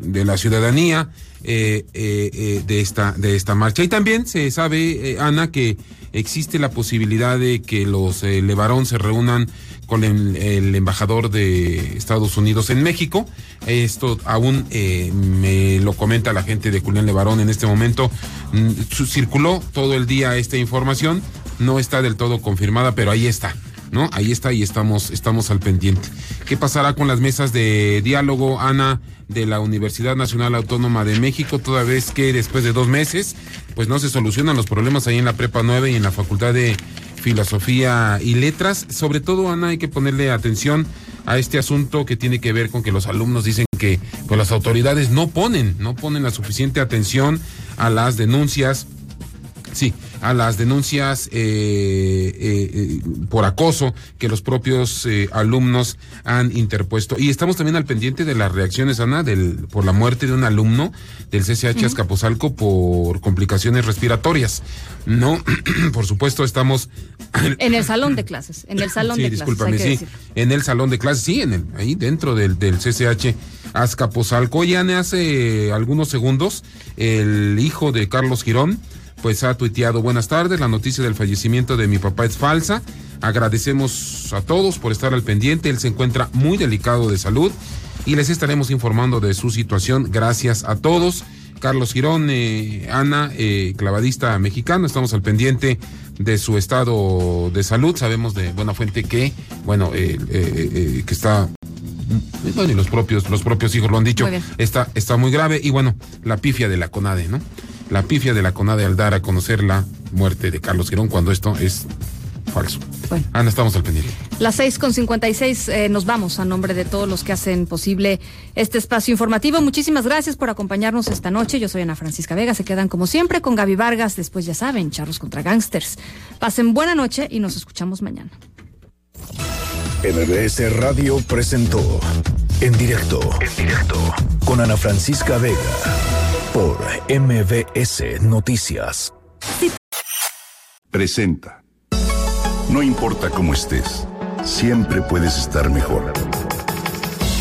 de la ciudadanía eh, de esta de esta marcha y también se sabe Ana que existe la posibilidad de que los Levarón se reúnan con el, el, embajador de Estados Unidos en México. Esto aún eh, me lo comenta la gente de Julián Levarón en este momento. Mm, circuló todo el día esta información, no está del todo confirmada, pero ahí está. ¿No? Ahí está y estamos, estamos al pendiente. ¿Qué pasará con las mesas de diálogo, Ana, de la Universidad Nacional Autónoma de México, toda vez que después de dos meses, pues no se solucionan los problemas ahí en la Prepa 9 y en la Facultad de filosofía y letras. Sobre todo, Ana, hay que ponerle atención a este asunto que tiene que ver con que los alumnos dicen que pues, las autoridades no ponen, no ponen la suficiente atención a las denuncias. Sí, a las denuncias eh, eh, por acoso que los propios eh, alumnos han interpuesto. Y estamos también al pendiente de las reacciones, Ana, del, por la muerte de un alumno del CCH Azcapotzalco por complicaciones respiratorias. No, por supuesto, estamos. En el salón de clases, en el salón sí, de discúlpame, clases. sí, en el salón de clases, sí, en el, ahí dentro del, del CCH Azcapotzalco. Ya hace algunos segundos, el hijo de Carlos Girón pues ha tuiteado buenas tardes, la noticia del fallecimiento de mi papá es falsa. Agradecemos a todos por estar al pendiente, él se encuentra muy delicado de salud y les estaremos informando de su situación. Gracias a todos. Carlos Girón, eh, Ana, eh, clavadista mexicano, estamos al pendiente de su estado de salud. Sabemos de buena fuente que, bueno, eh, que está bueno, y los propios, los propios hijos lo han dicho, está, está muy grave. Y bueno, la pifia de la CONADE, ¿no? La pifia de la CONADE al dar a conocer la muerte de Carlos Girón cuando esto es falso. Bueno. Ana, estamos al pendiente. Las seis con cincuenta y seis, eh, nos vamos a nombre de todos los que hacen posible este espacio informativo. Muchísimas gracias por acompañarnos esta noche. Yo soy Ana Francisca Vega. Se quedan como siempre con Gaby Vargas. Después ya saben, charros contra gangsters. Pasen buena noche y nos escuchamos mañana. MBS Radio presentó en directo, en directo con Ana Francisca Vega por MBS Noticias. Presenta. No importa cómo estés, siempre puedes estar mejor.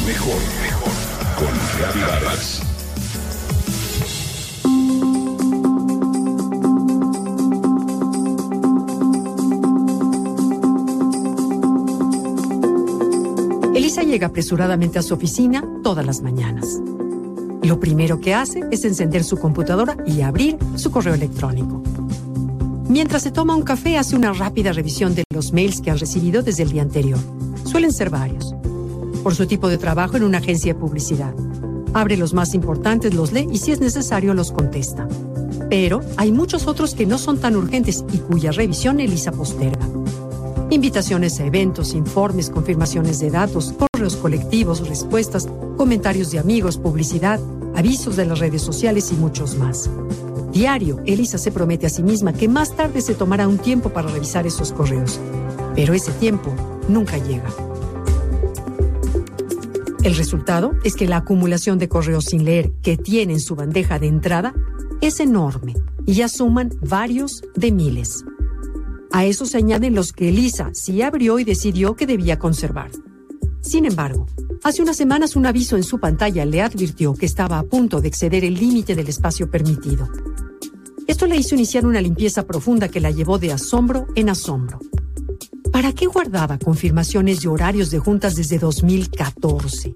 Mejor, mejor. Con Reavivadas. Elisa llega apresuradamente a su oficina todas las mañanas. Lo primero que hace es encender su computadora y abrir su correo electrónico. Mientras se toma un café, hace una rápida revisión de los mails que han recibido desde el día anterior. Suelen ser varios. Por su tipo de trabajo en una agencia de publicidad. Abre los más importantes, los lee y si es necesario los contesta. Pero hay muchos otros que no son tan urgentes y cuya revisión Elisa posterga. Invitaciones a eventos, informes, confirmaciones de datos, correos colectivos, respuestas, comentarios de amigos, publicidad, avisos de las redes sociales y muchos más. Diario, Elisa se promete a sí misma que más tarde se tomará un tiempo para revisar esos correos. Pero ese tiempo nunca llega. El resultado es que la acumulación de correos sin leer que tiene en su bandeja de entrada es enorme y ya suman varios de miles. A eso se añaden los que Elisa sí abrió y decidió que debía conservar. Sin embargo, hace unas semanas un aviso en su pantalla le advirtió que estaba a punto de exceder el límite del espacio permitido. Esto le hizo iniciar una limpieza profunda que la llevó de asombro en asombro. ¿Para qué guardaba confirmaciones de horarios de juntas desde 2014?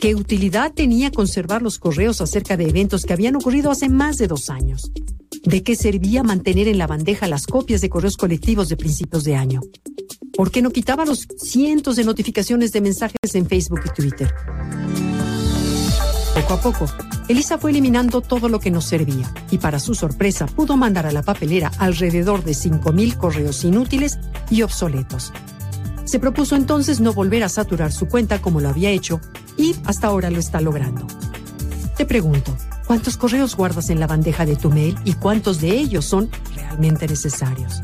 ¿Qué utilidad tenía conservar los correos acerca de eventos que habían ocurrido hace más de dos años? ¿De qué servía mantener en la bandeja las copias de correos colectivos de principios de año? ¿Por qué no quitaba los cientos de notificaciones de mensajes en Facebook y Twitter? Poco a poco, Elisa fue eliminando todo lo que nos servía y para su sorpresa pudo mandar a la papelera alrededor de 5.000 correos inútiles y obsoletos. Se propuso entonces no volver a saturar su cuenta como lo había hecho y hasta ahora lo está logrando. Te pregunto, ¿cuántos correos guardas en la bandeja de tu mail y cuántos de ellos son realmente necesarios?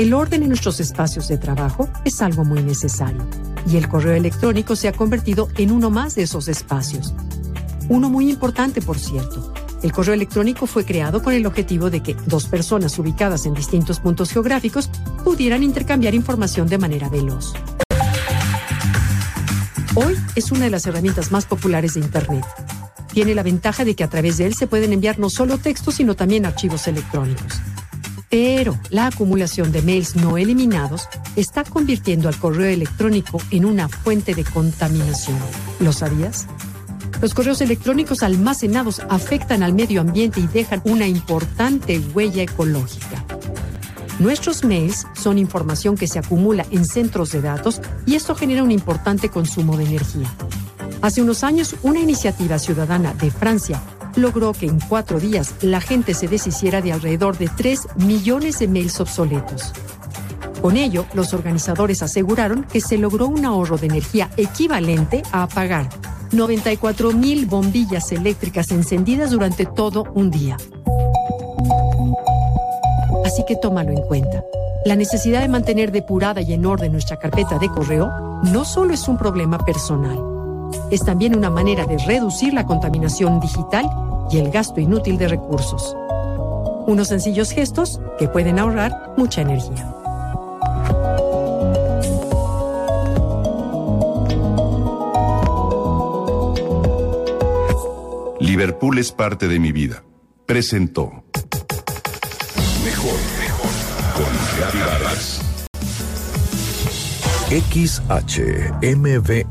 El orden en nuestros espacios de trabajo es algo muy necesario y el correo electrónico se ha convertido en uno más de esos espacios. Uno muy importante, por cierto. El correo electrónico fue creado con el objetivo de que dos personas ubicadas en distintos puntos geográficos pudieran intercambiar información de manera veloz. Hoy es una de las herramientas más populares de Internet. Tiene la ventaja de que a través de él se pueden enviar no solo textos, sino también archivos electrónicos. Pero la acumulación de mails no eliminados está convirtiendo al correo electrónico en una fuente de contaminación. ¿Lo sabías? Los correos electrónicos almacenados afectan al medio ambiente y dejan una importante huella ecológica. Nuestros mails son información que se acumula en centros de datos y esto genera un importante consumo de energía. Hace unos años, una iniciativa ciudadana de Francia logró que en cuatro días la gente se deshiciera de alrededor de 3 millones de mails obsoletos. Con ello, los organizadores aseguraron que se logró un ahorro de energía equivalente a apagar 94 mil bombillas eléctricas encendidas durante todo un día. Así que tómalo en cuenta. La necesidad de mantener depurada y en orden nuestra carpeta de correo no solo es un problema personal, es también una manera de reducir la contaminación digital y el gasto inútil de recursos. Unos sencillos gestos que pueden ahorrar mucha energía. Liverpool es parte de mi vida. Presentó. Mejor, mejor. Con Gaby Vargas. XHMV